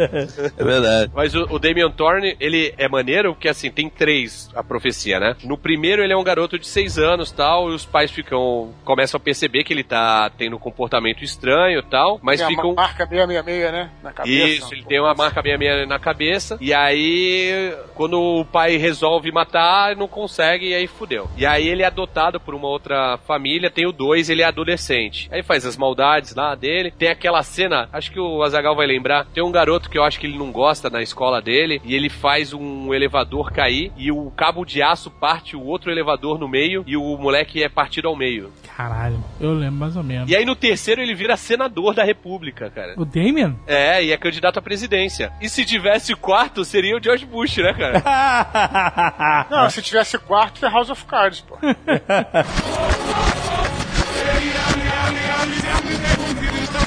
E: É verdade.
D: Mas o, o Damien Thorne, ele é maneiro porque, assim, tem três a profecia, né? No primeiro, ele é um garoto de seis anos tal, e os pais ficam. começam a perceber que ele tá tendo um comportamento estranho tal, mas
C: a
D: ficam.
C: marca 666, né? Na cabeça.
D: Isso, ele tem uma marca bem meia na cabeça. E aí, quando o pai resolve matar, não consegue, e aí fudeu. E aí ele é adotado por uma outra família, tem o dois, ele é adolescente. Aí faz as maldades lá dele. Tem aquela cena, acho que o Azagal vai lembrar. Tem um garoto que eu acho que ele não gosta na escola dele, e ele faz um elevador cair, e o cabo de aço parte o outro elevador no meio, e o moleque é partido ao meio.
F: Caralho, eu lembro mais ou menos.
D: E aí no terceiro ele vira senador da república, cara.
F: O Damien?
D: É, e é candidato à presidência. E se tivesse quarto, seria o George Bush, né, cara? *laughs*
C: Não, se tivesse quarto, é House of Cards, pô.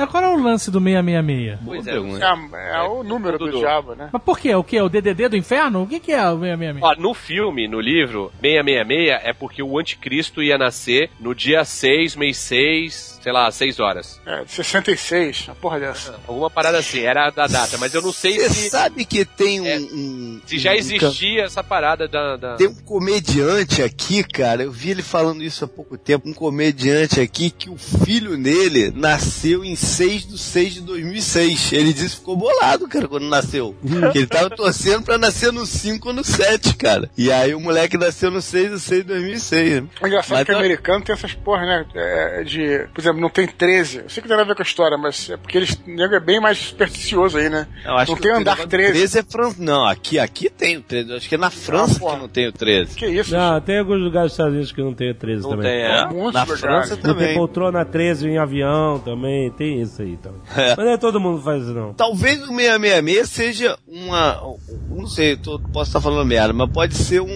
F: Qual é o lance do 666?
D: pois é.
C: É, é o número do
D: Dudu.
C: diabo, né?
F: Mas por quê? O que? O DDD do inferno? O que, que é o 666?
D: Ó, no filme, no livro, 666 é porque o anticristo ia nascer no dia 6, mês 6, sei lá, 6 horas.
C: É, de 66, a porra dessa.
D: Alguma parada assim, era da data, mas eu não sei
E: Você
D: se,
E: sabe que tem um.
D: É.
E: um-
D: se já
E: um
D: existia essa parada da... da-
E: Tem um comediante aqui, cara, eu vi ele falando isso há pouco tempo, um comediante aqui que o filho dele nasceu em 6 de 6 de 2006. Ele disse que ficou bolado, cara, quando nasceu. que ele tava torcendo pra nascer no 5 ou no 7, cara. E aí o moleque nasceu no 6 de 6 de 2006. né?
C: O engraçado
E: Mas
C: é que o
E: tá-
C: americano tem essas porras, né? é, de, por exemplo, não tem 13. Eu sei que tem nada a ver com a história, mas é porque eles, o nego é bem mais supersticioso aí, né?
E: Eu acho
C: não
E: que
C: tem andar
E: negócio do
C: 13.
E: 13 é fran... Não, aqui, aqui tem o 13. Eu acho que é na França
C: porra.
E: que não tem o 13.
C: Que isso?
B: Não, tem alguns lugares dos Estados Unidos que não tem o 13
D: Não
B: também.
D: tem, é.
C: Um
E: Na França
C: lugares.
B: Não tem
E: também.
B: poltrona 13 em avião também, tem isso aí também.
E: É.
B: Mas não é todo mundo faz isso não.
E: Talvez o 666 seja uma. Não sei, tô- posso estar falando merda, mas pode ser um.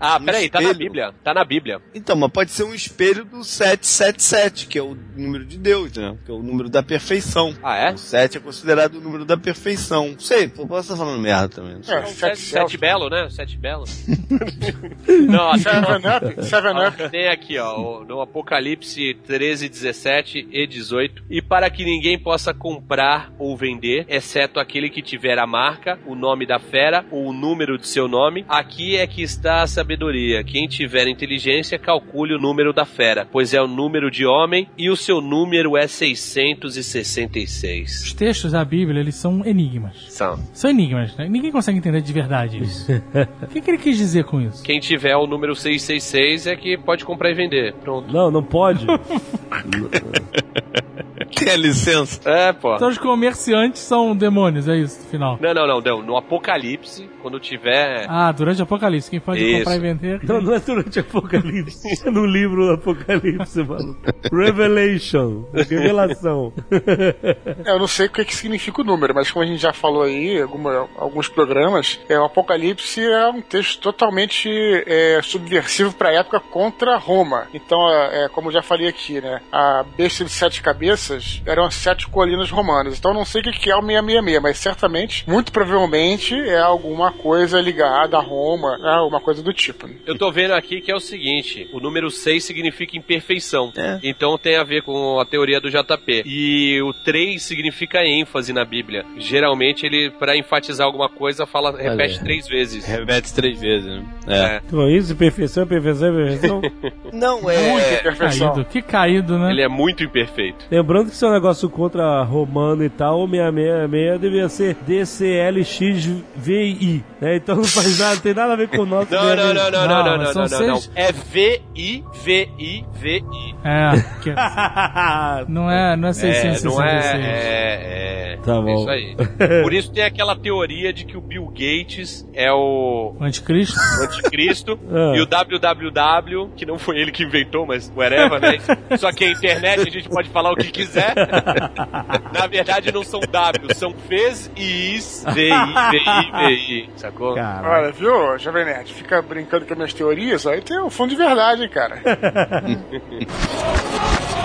D: Ah,
E: um
D: peraí, tá na
E: espelho.
D: Bíblia, tá na Bíblia.
E: Então, mas pode ser um espelho do 777, que é o número de Deus, né? Que é o número da perfeição.
D: Ah, é?
E: O 7 é considerado o número da perfeição. Não sei, posso estar falando merda também. Não sei.
C: É,
D: Sete,
C: sete,
D: sete belo, né? Sete belo. *laughs* não, assim,
C: Seven Up, Seven Up.
D: Tem aqui, ó, o- no Apocalipse 13, 17 e 18. E para que ninguém possa comprar ou vender, exceto aquele que tiver a marca, o nome da fera ou o número de seu nome, aqui é que está a sabedoria. Quem tiver inteligência, calcule o número da fera, pois é o número de homem e o seu número é 666.
F: Os textos da Bíblia, eles são enigmas.
D: São.
F: São enigmas, né? Ninguém consegue entender de verdade isso. *laughs* o que, que ele quis dizer com isso?
D: Quem tiver o número 666 é que pode comprar e vender. Pronto.
B: Não, não pode. *laughs* *laughs*
E: tem a licença.
D: É, pô.
F: Então os comerciantes são demônios, é isso, no final.
D: Não, não, não, não. No Apocalipse, quando tiver.
F: Ah, durante o Apocalipse, quem pode
D: Isso.
F: comprar e vender?
B: Não, não é durante o Apocalipse. É no livro do Apocalipse, maluco. Revelation. Revelação.
C: É, Eu não sei o que, que significa o número, mas como a gente já falou aí, alguma- alguns programas, é, o Apocalipse é um texto totalmente é, subversivo para a época contra Roma. Então, é, é, como eu já falei aqui, né, a besta de sete cabeças eram as sete colinas romanas. Então, eu não sei o que, que é o 666, mas certamente, muito provavelmente, é alguma coisa ligada a Roma, né, uma coisa do tipo. né?
D: Eu tô vendo aqui que é o seguinte: o número 6 significa imperfeição.
E: É.
D: Então tem a ver com a teoria do JP. E o 3 significa ênfase na Bíblia. Geralmente ele, pra enfatizar alguma coisa, fala, repete
B: Olha.
D: três vezes.
E: Repete três vezes, né? É.
D: É.
B: Então, isso, perfeição, perfeição, perfeição. *laughs*
E: Não, é.
C: Muita perfeição.
F: Caído, que caído, né?
D: Ele é muito imperfeito.
B: Lembrando que é um negócio contra romano e tal, o 666 devia ser DCLXVI, né? Então não faz nada, não tem nada a ver com o nosso. *laughs*
D: Não, não, não, não,
F: Não,
D: não, não, não,
F: são
D: não,
F: seis-
D: É V-I-V-I-V-I.
F: É, que *laughs* não é, não é
D: É,
F: 666.
D: não é, é, é.
B: Tá bom.
D: É isso aí. Por isso tem aquela teoria de que o Bill Gates é o
F: O anticristo?
D: o anticristo *laughs*
B: Ah.
D: e o www, que não foi ele que inventou, mas whatever, né? Só que a internet a gente pode falar o que quiser. Na verdade não são W, são Vs e Is, V, I, V, I, V, I, sacou?
B: Caralho.
C: Olha, viu, Jovem Nerd? Fica brincando com as minhas teorias, aí tem um fundo de verdade, hein, cara. *laughs*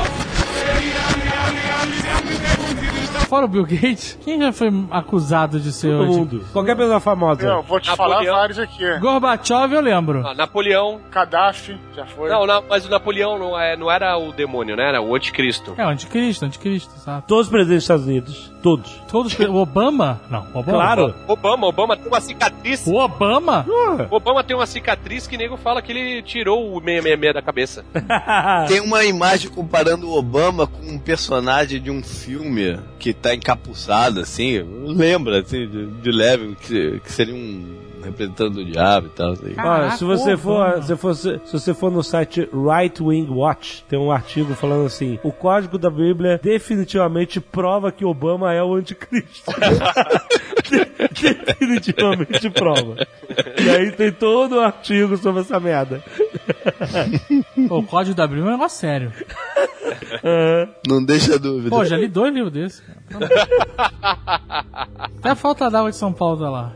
F: Fora o Bill Gates, quem já foi acusado de ser
B: Todo mundo. Qualquer pessoa famosa.
C: Eu vou te
D: Napoleão.
C: falar vários aqui.
F: Gorbachev eu lembro.
D: Ah, Napoleão.
C: Gaddafi, já foi.
D: Não, não, mas o Napoleão não, é, não era o demônio, né? Era o anticristo.
F: É, o anticristo, anticristo, sabe?
B: Todos os presidentes dos Estados Unidos. Todos.
F: Todos. O Obama? Não, Obama.
B: Claro.
D: Obama, Obama tem uma cicatriz.
F: O Obama?
D: Obama tem uma cicatriz que nego fala que ele tirou o 666 da cabeça. *laughs*
E: Tem uma imagem comparando o Obama com um personagem de um filme que tá encapuçado, assim. Lembra, assim, de, de leve, que, que seria um representante do diabo e tal. Assim.
B: Olha, se você for,
F: Obama.
B: se, for, se você for no site Right Wing Watch, tem um artigo falando assim: o código da Bíblia definitivamente prova que Obama é o anticristo. *laughs* definitivamente prova. E aí tem todo um artigo sobre essa merda.
F: Pô, o Código da Bíblia é um negócio sério.
E: Não deixa dúvida.
F: Pô, já li dois livros desses. cara. *laughs* Até falta d'água de São Paulo tá lá.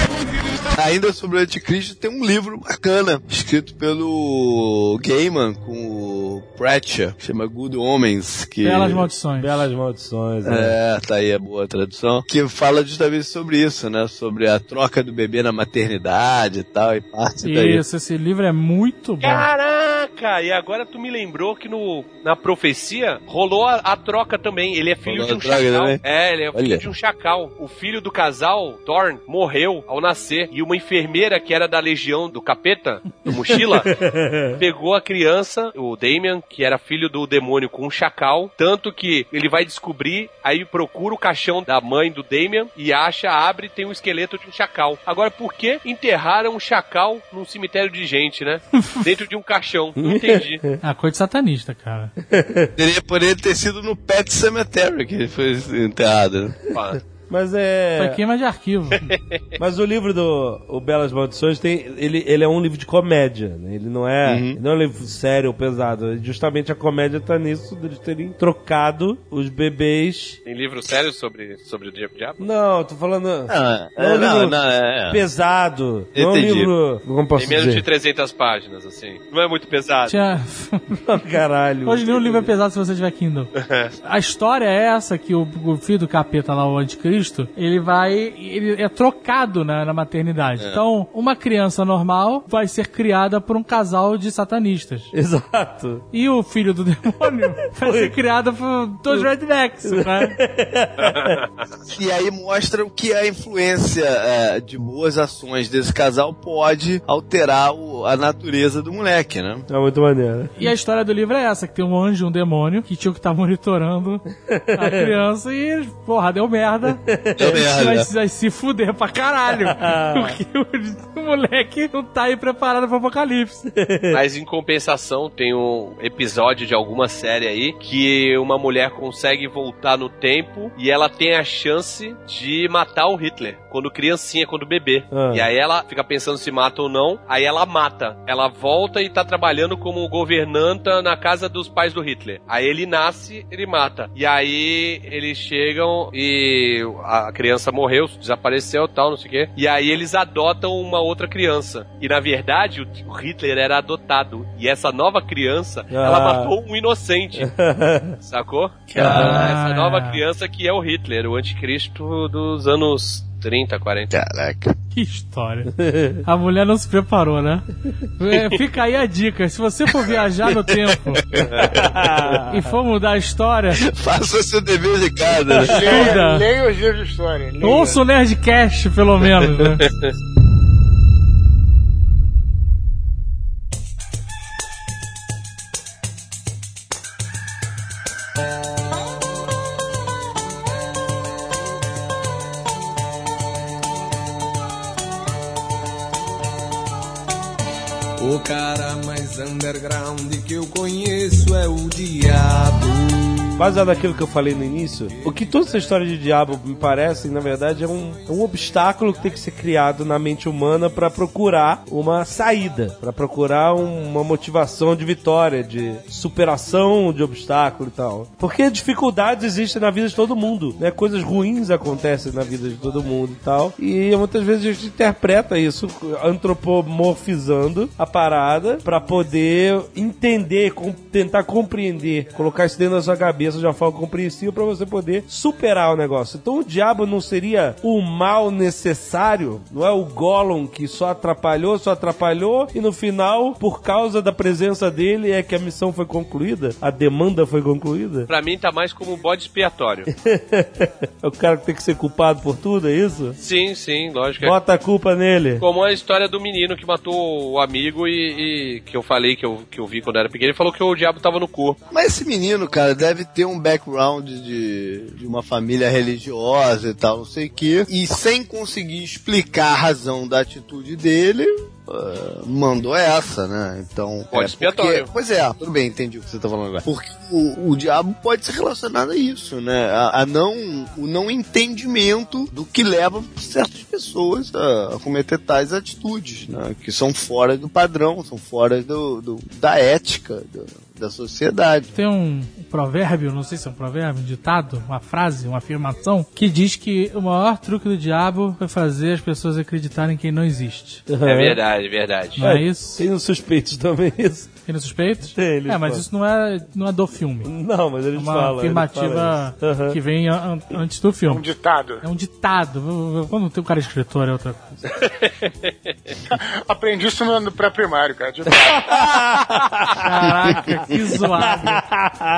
F: *laughs*
E: Ainda sobre o Anticristo, tem um livro bacana, escrito pelo Gaiman com o Pratchett, que chama Good Homens. Que...
F: Belas maldições.
B: Belas maldições. né?
E: É, tá aí a boa tradução. Que fala justamente sobre isso, né? Sobre a troca do bebê na maternidade e tal, e parte daí.
F: Isso, esse livro é muito bom.
D: Caraca! E agora tu me lembrou que no, na profecia rolou a, a troca também. Ele é filho
E: Rolou
D: de um chacal.
E: também?
D: É, ele é filho
E: Olha.
D: de um chacal. O filho do casal, Thorn, morreu ao nascer. E uma enfermeira que era da legião do capeta, do mochila, *laughs* pegou a criança, o Damien, que era filho do demônio, com um chacal. Tanto que ele vai descobrir, aí procura o caixão da mãe do Damien e acha, abre e tem um esqueleto de um chacal. Agora, por que enterraram um chacal num cemitério de gente, né? *laughs* Dentro de um caixão. Não entendi.
F: Ah, coisa de satanista, cara.
E: Poderia, poderia ter sido no Pet Cemetery que ele foi enterrado. né?
B: Mas é.
F: Foi queima de arquivo. *laughs*
B: Mas o livro do o Belas Maldições tem. Ele, ele é um livro de comédia, né? Ele não é. ele Não é um livro sério ou pesado. Justamente a comédia tá nisso deles terem trocado os bebês.
D: Tem livro sério sobre, sobre o Diabo Diabo?
B: Não, tô falando.
E: Ah,
B: Não,
E: é, não,
B: livro
E: não, é.
B: Pesado. Não é um
E: Entendi.
B: livro. Como posso
D: Tem menos de
B: dizer?
D: 300 páginas, assim. Não é muito pesado.
F: Tinha... *laughs*
B: Caralho.
F: Hoje nenhum livro é pesado se você tiver Kindle. *laughs* A história é essa que o, o filho do capeta lá, o anticristo, ele vai. Ele é trocado na, na maternidade. Então, uma criança normal vai ser criada por um casal de satanistas. *laughs*
B: Exato.
F: E o filho do demônio *laughs* vai ser criado por dois rednecks, *laughs* né?
E: E aí mostra o que a influência é, de boas ações desse casal pode alterar o- a natureza do moleque, né?
B: É muito maneiro.
F: E a história do livro é essa, que tem um anjo, um demônio, que tinha que estar monitorando a criança e, porra, deu merda.
E: Merda.
F: Vai, vai se fuder pra caralho. *laughs* Porque o, o moleque não tá aí preparado pro apocalipse.
D: Mas em compensação, tem um episódio de alguma série aí que uma mulher consegue voltar no tempo e ela tem a chance de matar o Hitler quando criancinha, quando bebê.
B: Ah.
D: E aí ela fica pensando se mata ou não, aí ela mata. Ela volta e tá trabalhando como governanta na casa dos pais do Hitler. Aí ele nasce, ele mata. E aí eles chegam e a criança morreu, desapareceu tal, não sei o quê. E aí eles adotam uma outra criança. E na verdade o Hitler era adotado. E essa nova criança, ela
B: Ah.
D: matou um inocente. *laughs* Sacou?
F: Caralho.
D: Essa nova criança que é o Hitler, o anticristo dos anos 30, 40.
E: Caraca.
F: Que história. A mulher não se preparou, né? É, fica aí a dica. Se você for viajar no tempo e for mudar a história,
E: Faça o seu dever de casa. né?
C: Leia, leia os livros de história. leia.
F: ouça o Nerdcast, pelo menos, né? *laughs*
J: O cara mais underground que eu conheço é o diabo.
B: Baseado naquilo que eu falei no início, o que toda essa história de diabo me parece, na verdade, é um, é um obstáculo que tem que ser criado na mente humana para procurar uma saída, para procurar um- uma motivação de vitória, de superação de obstáculo e tal. Porque dificuldades existem na vida de todo mundo, né? Coisas ruins acontecem na vida de todo mundo e tal. E muitas vezes a gente interpreta isso antropomorfizando a parada para poder entender, com- tentar compreender, colocar isso dentro da sua cabeça de uma forma compreensível para você poder superar o negócio. Então o diabo não seria o mal necessário, não é o Gollum que só atrapalhou, só atrapalhou e no final, por causa da presença dele, é que a missão foi concluída, a demanda foi concluída.
D: Pra mim tá mais como um bode expiatório. *laughs*
B: É o cara que tem que ser culpado por tudo, é isso?
D: sim, sim, lógico.
B: Bota a culpa nele.
D: Como a história do menino que matou o amigo e, e que eu falei que eu, que eu vi quando era pequeno, ele falou que o diabo tava no corpo.
E: Mas esse menino, cara, deve ter um background de, de uma família religiosa e tal, não sei o quê. E sem conseguir explicar a razão da atitude dele, ah, mandou essa, né? Então.
D: Pode
E: é
D: expiatório.
E: porque- Pois é, tudo bem, entendi o que você tá falando agora. Porque o, o diabo pode ser relacionado a isso, né? A, a não, o não entendimento do que leva certas pessoas a, a cometer tais atitudes, né? Que são fora do padrão, são fora do, do- da ética do- da sociedade.
F: Tem um provérbio, não sei se é um provérbio, um ditado, uma frase, uma afirmação, que diz que o maior truque do diabo foi fazer as pessoas acreditarem que ele não existe.
D: É verdade, verdade.
F: Não é isso?
B: Tem os suspeitos também isso.
F: Tem nos suspeitos?
B: Tem, eles
F: é, mas
B: falam.
F: isso não é, não é do filme.
B: Não, mas
F: É
B: eles
F: uma
B: falam. eles
F: afirmativa
B: falam isso. Aham.
F: que vem an- antes do
C: Um
F: filme.
C: ditado.
F: É um ditado. Quando tem um cara escritor é outra coisa. *laughs*
C: Aprendi isso no, no pré-primário, cara. Ditado.
F: Caraca, que zoado.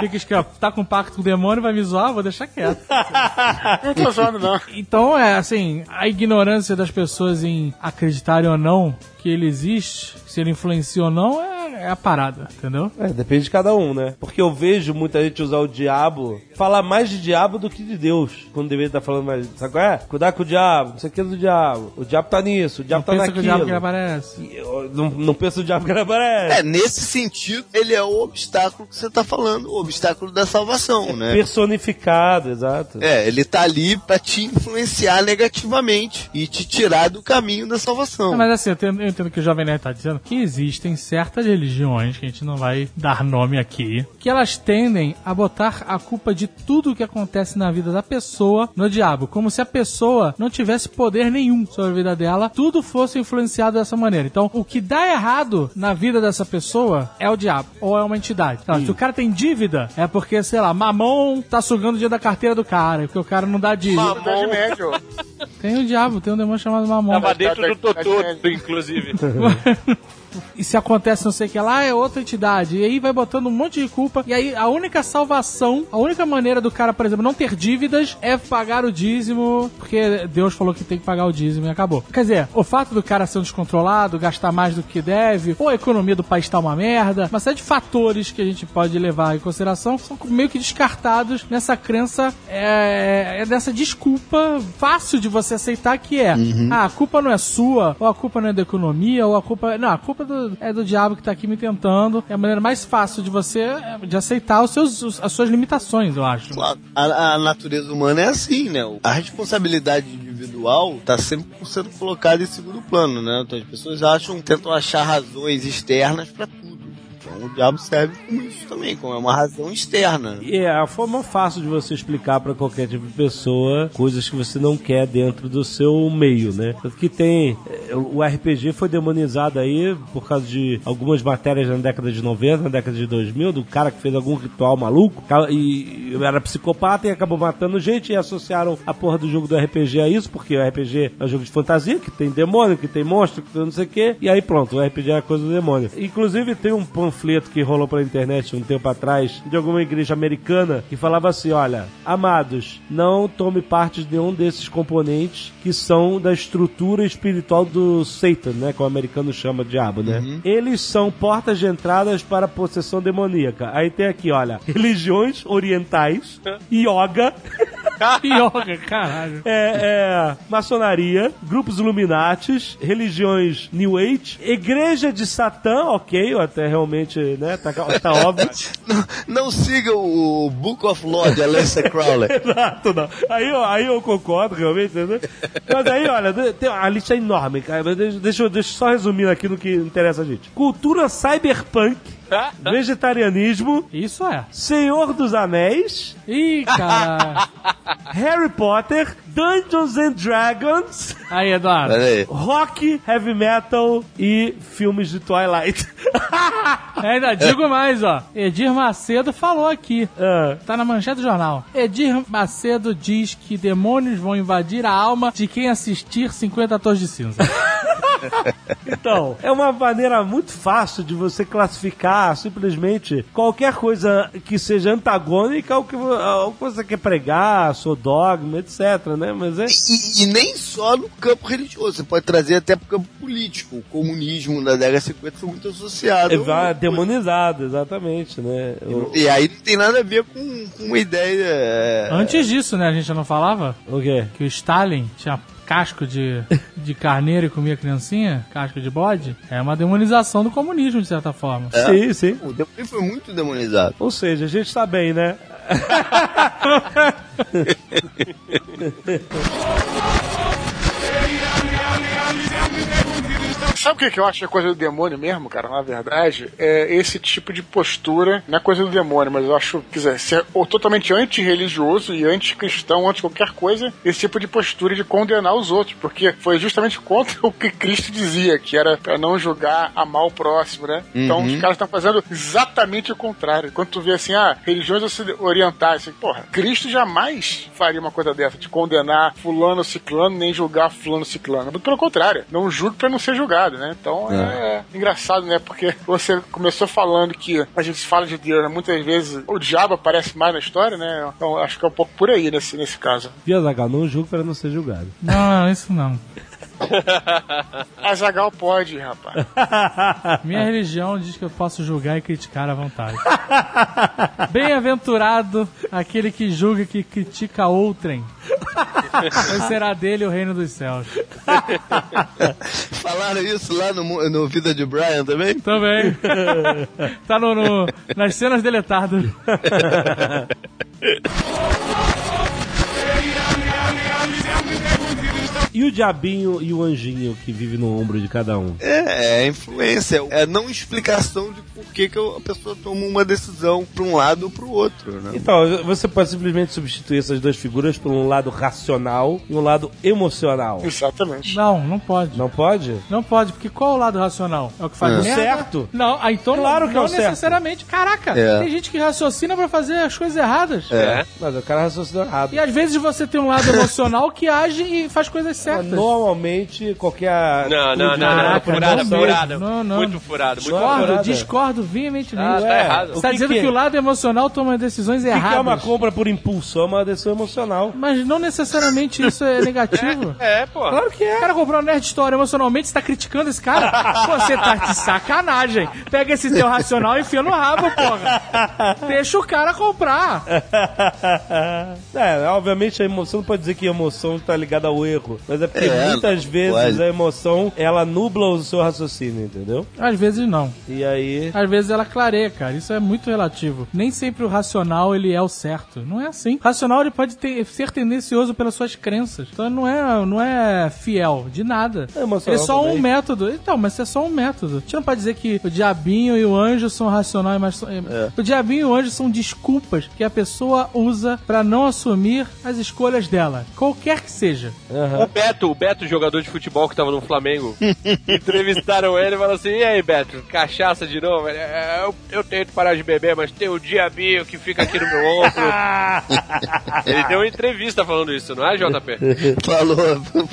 F: Fica escrito, tá com pacto com o demônio, vai me zoar? Vou deixar quieto. *laughs*
C: não tô zoando, não.
F: Então é assim, a ignorância das pessoas em acreditarem ou não que ele existe, se ele influencia ou não, é, é a parada, entendeu?
B: É, depende de cada um, né? Porque eu vejo muita gente usar o diabo, falar mais de diabo do que de Deus. Quando deveria estar falando mais. Sabe qual é? Cuidar com o diabo, não sei o que é do diabo. O diabo tá nisso, o diabo tá
F: Pensa que o diabo que ele aparece.
B: Eu não, não penso no diabo que ele aparece.
E: É, nesse sentido, ele é o obstáculo que você tá falando, o obstáculo da salvação, né?
B: Personificado, exato.
E: É, ele tá ali pra te influenciar negativamente e te tirar do caminho da salvação.
F: É, mas assim, eu entendo, eu entendo que o Jovem Nerd tá dizendo que existem certas religiões, que a gente não vai dar nome aqui, que elas tendem a botar a culpa de tudo que acontece na vida da pessoa no diabo. Como se a pessoa não tivesse poder nenhum sobre a vida dela, tudo fosse influenciado dessa maneira. Então, o que dá errado na vida dessa pessoa é o diabo, ou é uma entidade. Lá, se o cara tem dívida, é porque, sei lá, mamão tá sugando o dia da carteira do cara, porque o cara não dá dívida.
C: Média.
F: Tem o diabo, tem um demônio chamado Mamon.
D: Tava dentro do
C: tá- tá-
D: Totô,
C: tá-
D: inclusive. *laughs*
F: E se acontece não sei o que lá, é outra entidade. E aí vai botando um monte de culpa. E aí a única salvação, a única maneira do cara, por exemplo, não ter dívidas é pagar o dízimo, porque Deus falou que tem que pagar o dízimo e acabou. Quer dizer, o fato do cara ser um descontrolado, gastar mais do que deve, ou a economia do país tá uma merda, uma série de fatores que a gente pode levar em consideração são meio que descartados nessa crença, é, é dessa desculpa fácil de você aceitar que é, ah, a culpa não é sua, ou a culpa não é da economia, ou a culpa. Não, a culpa é do, é do diabo que tá aqui me tentando. É a maneira mais fácil de você é, de aceitar os seus, as suas limitações, eu acho.
E: Claro, a, a natureza humana é assim, né? A responsabilidade individual tá sempre sendo colocada em segundo plano, né? Então as pessoas acham, tentam achar razões externas pra tudo. Então o diabo serve como isso também, como é uma razão externa.
B: E é a forma fácil de você explicar pra qualquer tipo de pessoa coisas que você não quer dentro do seu meio, né? Que tem. eh, O RPG foi demonizado aí por causa de algumas matérias na década de 90, na década de 2000, do cara que fez algum ritual maluco e era psicopata e acabou matando gente e associaram a porra do jogo do RPG a isso, porque o RPG é um jogo de fantasia, que tem demônio, que tem monstro, que tem não sei o quê, e aí pronto, o RPG é coisa do demônio. Inclusive tem um panfleto que rolou pela internet um tempo atrás de alguma igreja americana que falava assim: olha, amados, não tome parte de nenhum desses componentes que são da estrutura espiritual do Satan, né? Que o americano chama de diabo, né? Eles são portas de entradas para a possessão demoníaca. Aí tem aqui, olha, *laughs* religiões orientais, yoga. *laughs*
F: Yoga, caralho.
B: É, é, maçonaria, grupos Illuminatis, religiões New Age, igreja de Satã, ok, até realmente, né, tá, tá óbvio. *laughs*
E: Não, não siga o Book of Law de Alessa Crowley. *laughs*
B: Exato, não. Aí, eu- aí eu concordo, realmente, entendeu? Mas aí, olha, tem a lista é enorme, cara. Mas Deixa, deixa, deixa eu só resumir aqui no que interessa a gente. Cultura cyberpunk, *laughs* vegetarianismo,
F: Isso é.
B: Senhor dos Anéis,
F: Ih, cara. *laughs*
B: Harry Potter, Dungeons and Dragons,
F: Aí, Eduardo.
E: Aí.
B: rock, heavy metal e filmes de Twilight. *laughs*
F: Ainda digo mais, ó. Edir Macedo falou aqui.
B: Ah,
F: Tá na manchete do jornal. Edir Macedo diz que demônios vão invadir a alma de quem assistir 50 Tons de Cinza. *laughs*
B: Então, é uma maneira muito fácil de você classificar simplesmente qualquer coisa que seja antagônica ao que, ao que você quer pregar, seu dogma, etc, né? Mas é...
E: E, e nem só no campo religioso, você pode trazer até pro campo político. O comunismo da década de 50 foi muito associado.
B: É demonizado, exatamente, né? O,
E: E aí não tem nada a ver com, com uma ideia. é,
F: Antes disso, né, a gente já não falava
B: o quê?
F: que o Stalin tinha casco de, de carneiro e comia criancinha, casco de bode, é uma demonização do comunismo, de certa forma.
B: Sim, sim.
E: O demônio foi muito demonizado.
B: Ou seja, a gente tá bem, né? *laughs*
C: Sabe o que, que eu acho que é coisa do demônio mesmo, cara? Na verdade, é esse tipo de postura, não é coisa do demônio, mas eu acho, quer dizer, ser ou totalmente antirreligioso e anticristão, anti qualquer coisa, esse tipo de postura de condenar os outros, porque foi justamente contra *laughs* o que Cristo dizia, que era pra não julgar, amar o próximo, né? Então os caras estão fazendo exatamente o contrário. Quando tu vê assim, ah, religiões orientais, assim, porra, Cristo jamais faria uma coisa dessa, de condenar fulano ciclano, nem julgar fulano ciclano. Pelo contrário, não julgue pra não ser julgado, né? Então é. engraçado, né? Porque você começou falando que a gente fala de Deus, né? muitas vezes o diabo aparece mais na história, né? Então acho que é um pouco por aí nesse, nesse caso.
B: Via Zagal, não julgo para não ser julgado.
F: Não, isso não. *laughs*
C: A Zagal pode, rapaz. *laughs*
F: Minha religião diz que eu posso julgar e criticar à vontade. *laughs* Bem-aventurado aquele que julga e que critica outrem. *laughs* Pois será dele o reino dos céus. *laughs*
E: Falaram isso lá no, no Vida de Brian também?
F: Também. Tá no, no- nas cenas deletadas. *laughs*
B: E o diabinho e o anjinho que vive no ombro de cada um?
E: É, é influência, é não explicação de por que, que a pessoa toma uma decisão pra um lado ou pro outro, né?
B: Então, você pode simplesmente substituir essas duas figuras por um lado racional e um lado emocional.
C: Exatamente.
F: Não, não pode.
B: Não pode?
F: Não pode, porque qual é o lado racional? É o que faz
B: É.
F: merda?
B: Certo.
F: Não, ah, então
B: Claro
F: não,
B: que é o
F: não
B: certo.
F: necessariamente. Caraca,
E: É.
F: tem gente que raciocina pra fazer as coisas erradas.
D: É.
B: Mas o cara raciocinou errado.
F: E às vezes você tem um lado *laughs* emocional que age e faz coisas certas.
B: Normalmente, qualquer.
D: Não, não, não, não. Furada, furada.
F: mesmo. Não, não.
D: Muito furado, muito
B: Não,
D: furado.
F: Discordo,
B: furada.
F: discordo veementemente.
D: Ah, tá
B: Ué,
D: errado.
F: Você tá dizendo
B: que-
F: que o lado emocional toma decisões
B: O que,
F: erradas.
B: é uma compra por impulso? É uma decisão emocional.
F: Mas não necessariamente isso é negativo. *laughs*
D: É, pô.
B: Claro que
F: O
B: é.
F: cara comprou uma Nerd Store emocionalmente, você tá criticando esse cara? *laughs* Você tá de sacanagem. Pega esse teu racional e enfia no rabo, porra. Deixa o cara comprar. *laughs*
B: É, obviamente a emoção não pode dizer que a emoção tá ligada ao erro. Mas é porque
E: É,
B: muitas
E: não
B: vezes
E: pode.
B: a emoção ela nubla o seu raciocínio, entendeu?
F: Às vezes não.
B: E aí.
F: Às vezes ela clareia, cara. Isso é muito relativo. Nem sempre o racional ele é o certo. Não é assim. O racional ele pode ter- ser tendencioso pelas suas crenças. Então não é, não é fiel de nada.
B: É emocional
F: Ele é só
B: também.
F: um método. Então, mas isso é só um método. A gente não pode dizer que o diabinho e o anjo são racionais, mas são-
B: É.
F: o diabinho e o anjo são desculpas que a pessoa usa pra não assumir as escolhas dela, qualquer que seja.
B: Aham.
D: O Beto, o Beto, jogador de futebol que tava no Flamengo, *laughs* entrevistaram ele e falaram assim: E aí, Beto, cachaça de novo? Ele, "É, eu, eu tento parar de beber, mas tem o diabinho que fica aqui no meu ombro. *laughs* ele deu uma entrevista falando isso, não é, JP? *laughs*
E: Falou,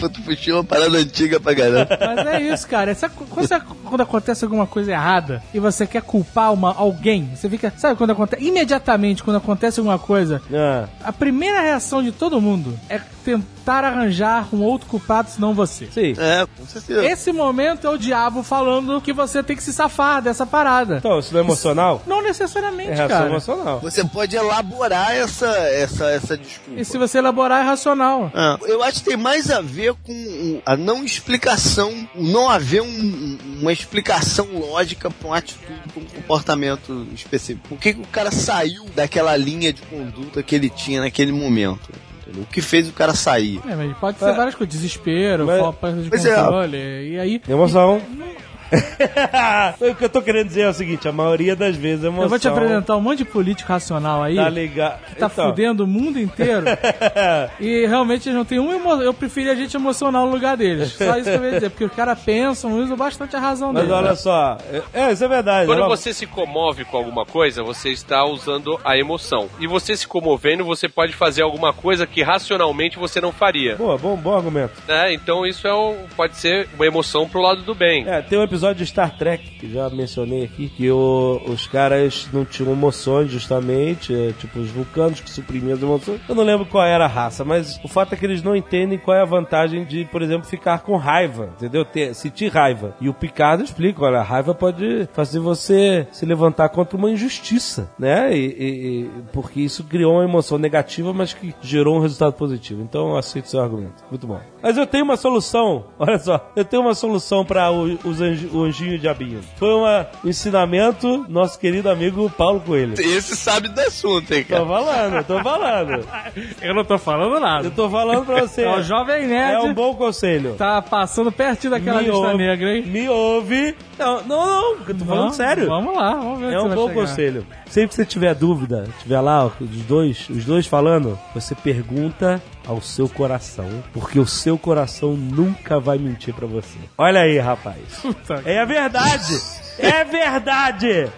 E: tu puxou uma parada antiga pra caramba.
F: Mas é isso, cara. Essa- quando, você- quando acontece alguma coisa errada e você quer culpar uma, alguém, você fica. Sabe quando acontece? Imediatamente, quando acontece alguma coisa,
B: Ah,
F: a primeira reação de todo mundo é tentar arranjar um outro culpado, senão você.
B: sim.
E: É, com certeza.
F: Esse momento é o diabo falando que você tem que se safar dessa parada.
B: Então, isso não é emocional?
F: Não necessariamente,
B: É
F: cara.
B: emocional.
E: Você pode elaborar essa, essa, essa desculpa.
F: E se você elaborar, é racional.
E: Ah, eu acho que tem mais a ver com a não explicação, não haver um- uma explicação lógica para uma atitude, para um comportamento específico. Por que, que o cara saiu daquela linha de conduta que ele tinha naquele momento? Entendeu? O que fez o cara sair?
F: É, mas pode ser várias coisas. Desespero,
B: Mas-
F: falta de
E: é.
F: controle. E aí.
B: Emoção. *laughs* o que eu tô querendo dizer é o seguinte: a maioria das vezes a emoção.
F: Eu vou te apresentar um monte de político racional aí.
B: Tá ligado?
F: que tá fudendo o mundo inteiro. *laughs* e realmente eles não tem um emo... Eu preferia a gente emocional no lugar deles. Só isso que eu ia dizer. Porque os caras pensam, usam bastante a razão
B: Mas
F: deles.
B: olha só, é, isso é verdade.
D: Quando
B: Ela-
D: você se comove com alguma coisa, você está usando a emoção. E você se comovendo, você pode fazer alguma coisa que racionalmente você não faria.
B: Boa, bom, bom argumento.
D: né? Então isso é um- pode ser uma emoção pro lado do bem.
B: É, tem um episódio de Star Trek, que já mencionei aqui, que o- os caras não tinham emoções, justamente, é, tipo os vulcanos que suprimiam as emoções. Eu não lembro qual era a raça, mas o fato é que eles não entendem qual é a vantagem de, por exemplo, ficar com raiva, entendeu? Ter, sentir raiva. E o Picard explica, olha, a raiva pode fazer você se levantar contra uma injustiça, né? E, e- e- porque isso criou uma emoção negativa, mas que gerou um resultado positivo. Então eu aceito seu argumento. Muito bom. Mas eu tenho uma solução, *laughs* olha só, eu tenho uma solução para o, os o anjinho diabinho. Foi uma- um ensinamento do nosso querido amigo Paulo Coelho.
E: Esse sabe do assunto, hein,
B: Tô
E: cara?
B: falando, tô falando.
F: Eu não tô falando nada.
B: Eu tô falando pra você.
F: É o Jovem Nerd.
B: É um bom conselho.
F: Tá passando pertinho daquela
B: Me
F: lista
B: ouve,
F: negra, hein?
B: Me ouve. Não, não, não, eu tô falando sério.
F: Vamos lá, vamos ver
B: É um bom
F: chegar.
B: conselho. Sempre que você tiver dúvida, tiver lá os dois, os dois falando, você pergunta ao seu coração, porque o seu coração nunca vai mentir pra você. Olha aí, rapaz. *laughs* É a verdade. É verdade.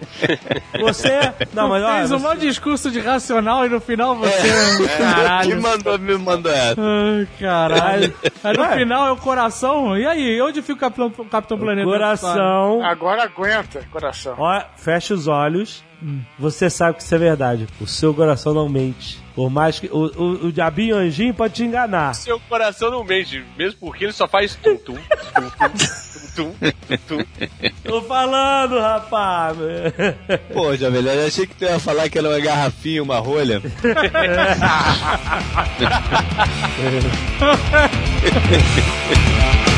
B: Você, não, mas olha,
F: Fez um
B: você-
F: monte de discurso de racional e no final você.
E: Que
F: Caralho.
E: mandou, me mandou essa.
F: Ai, caralho. Aí no
B: Ué.
F: final é o coração. E aí, onde fica o Capitão, Capitão Planeta?
B: coração.
C: Agora aguenta, coração.
B: Ó, fecha os olhos. Você sabe que isso é verdade. O seu coração não mente. Por mais que o, o, o diabinho anjinho pode te enganar.
D: Seu coração não mente, mesmo porque ele só faz tum tum, tum tum, tum tum.
B: Tô falando, rapaz.
E: Pô, Jovem eu achei que tu ia falar que era uma garrafinha, uma rolha. *laughs*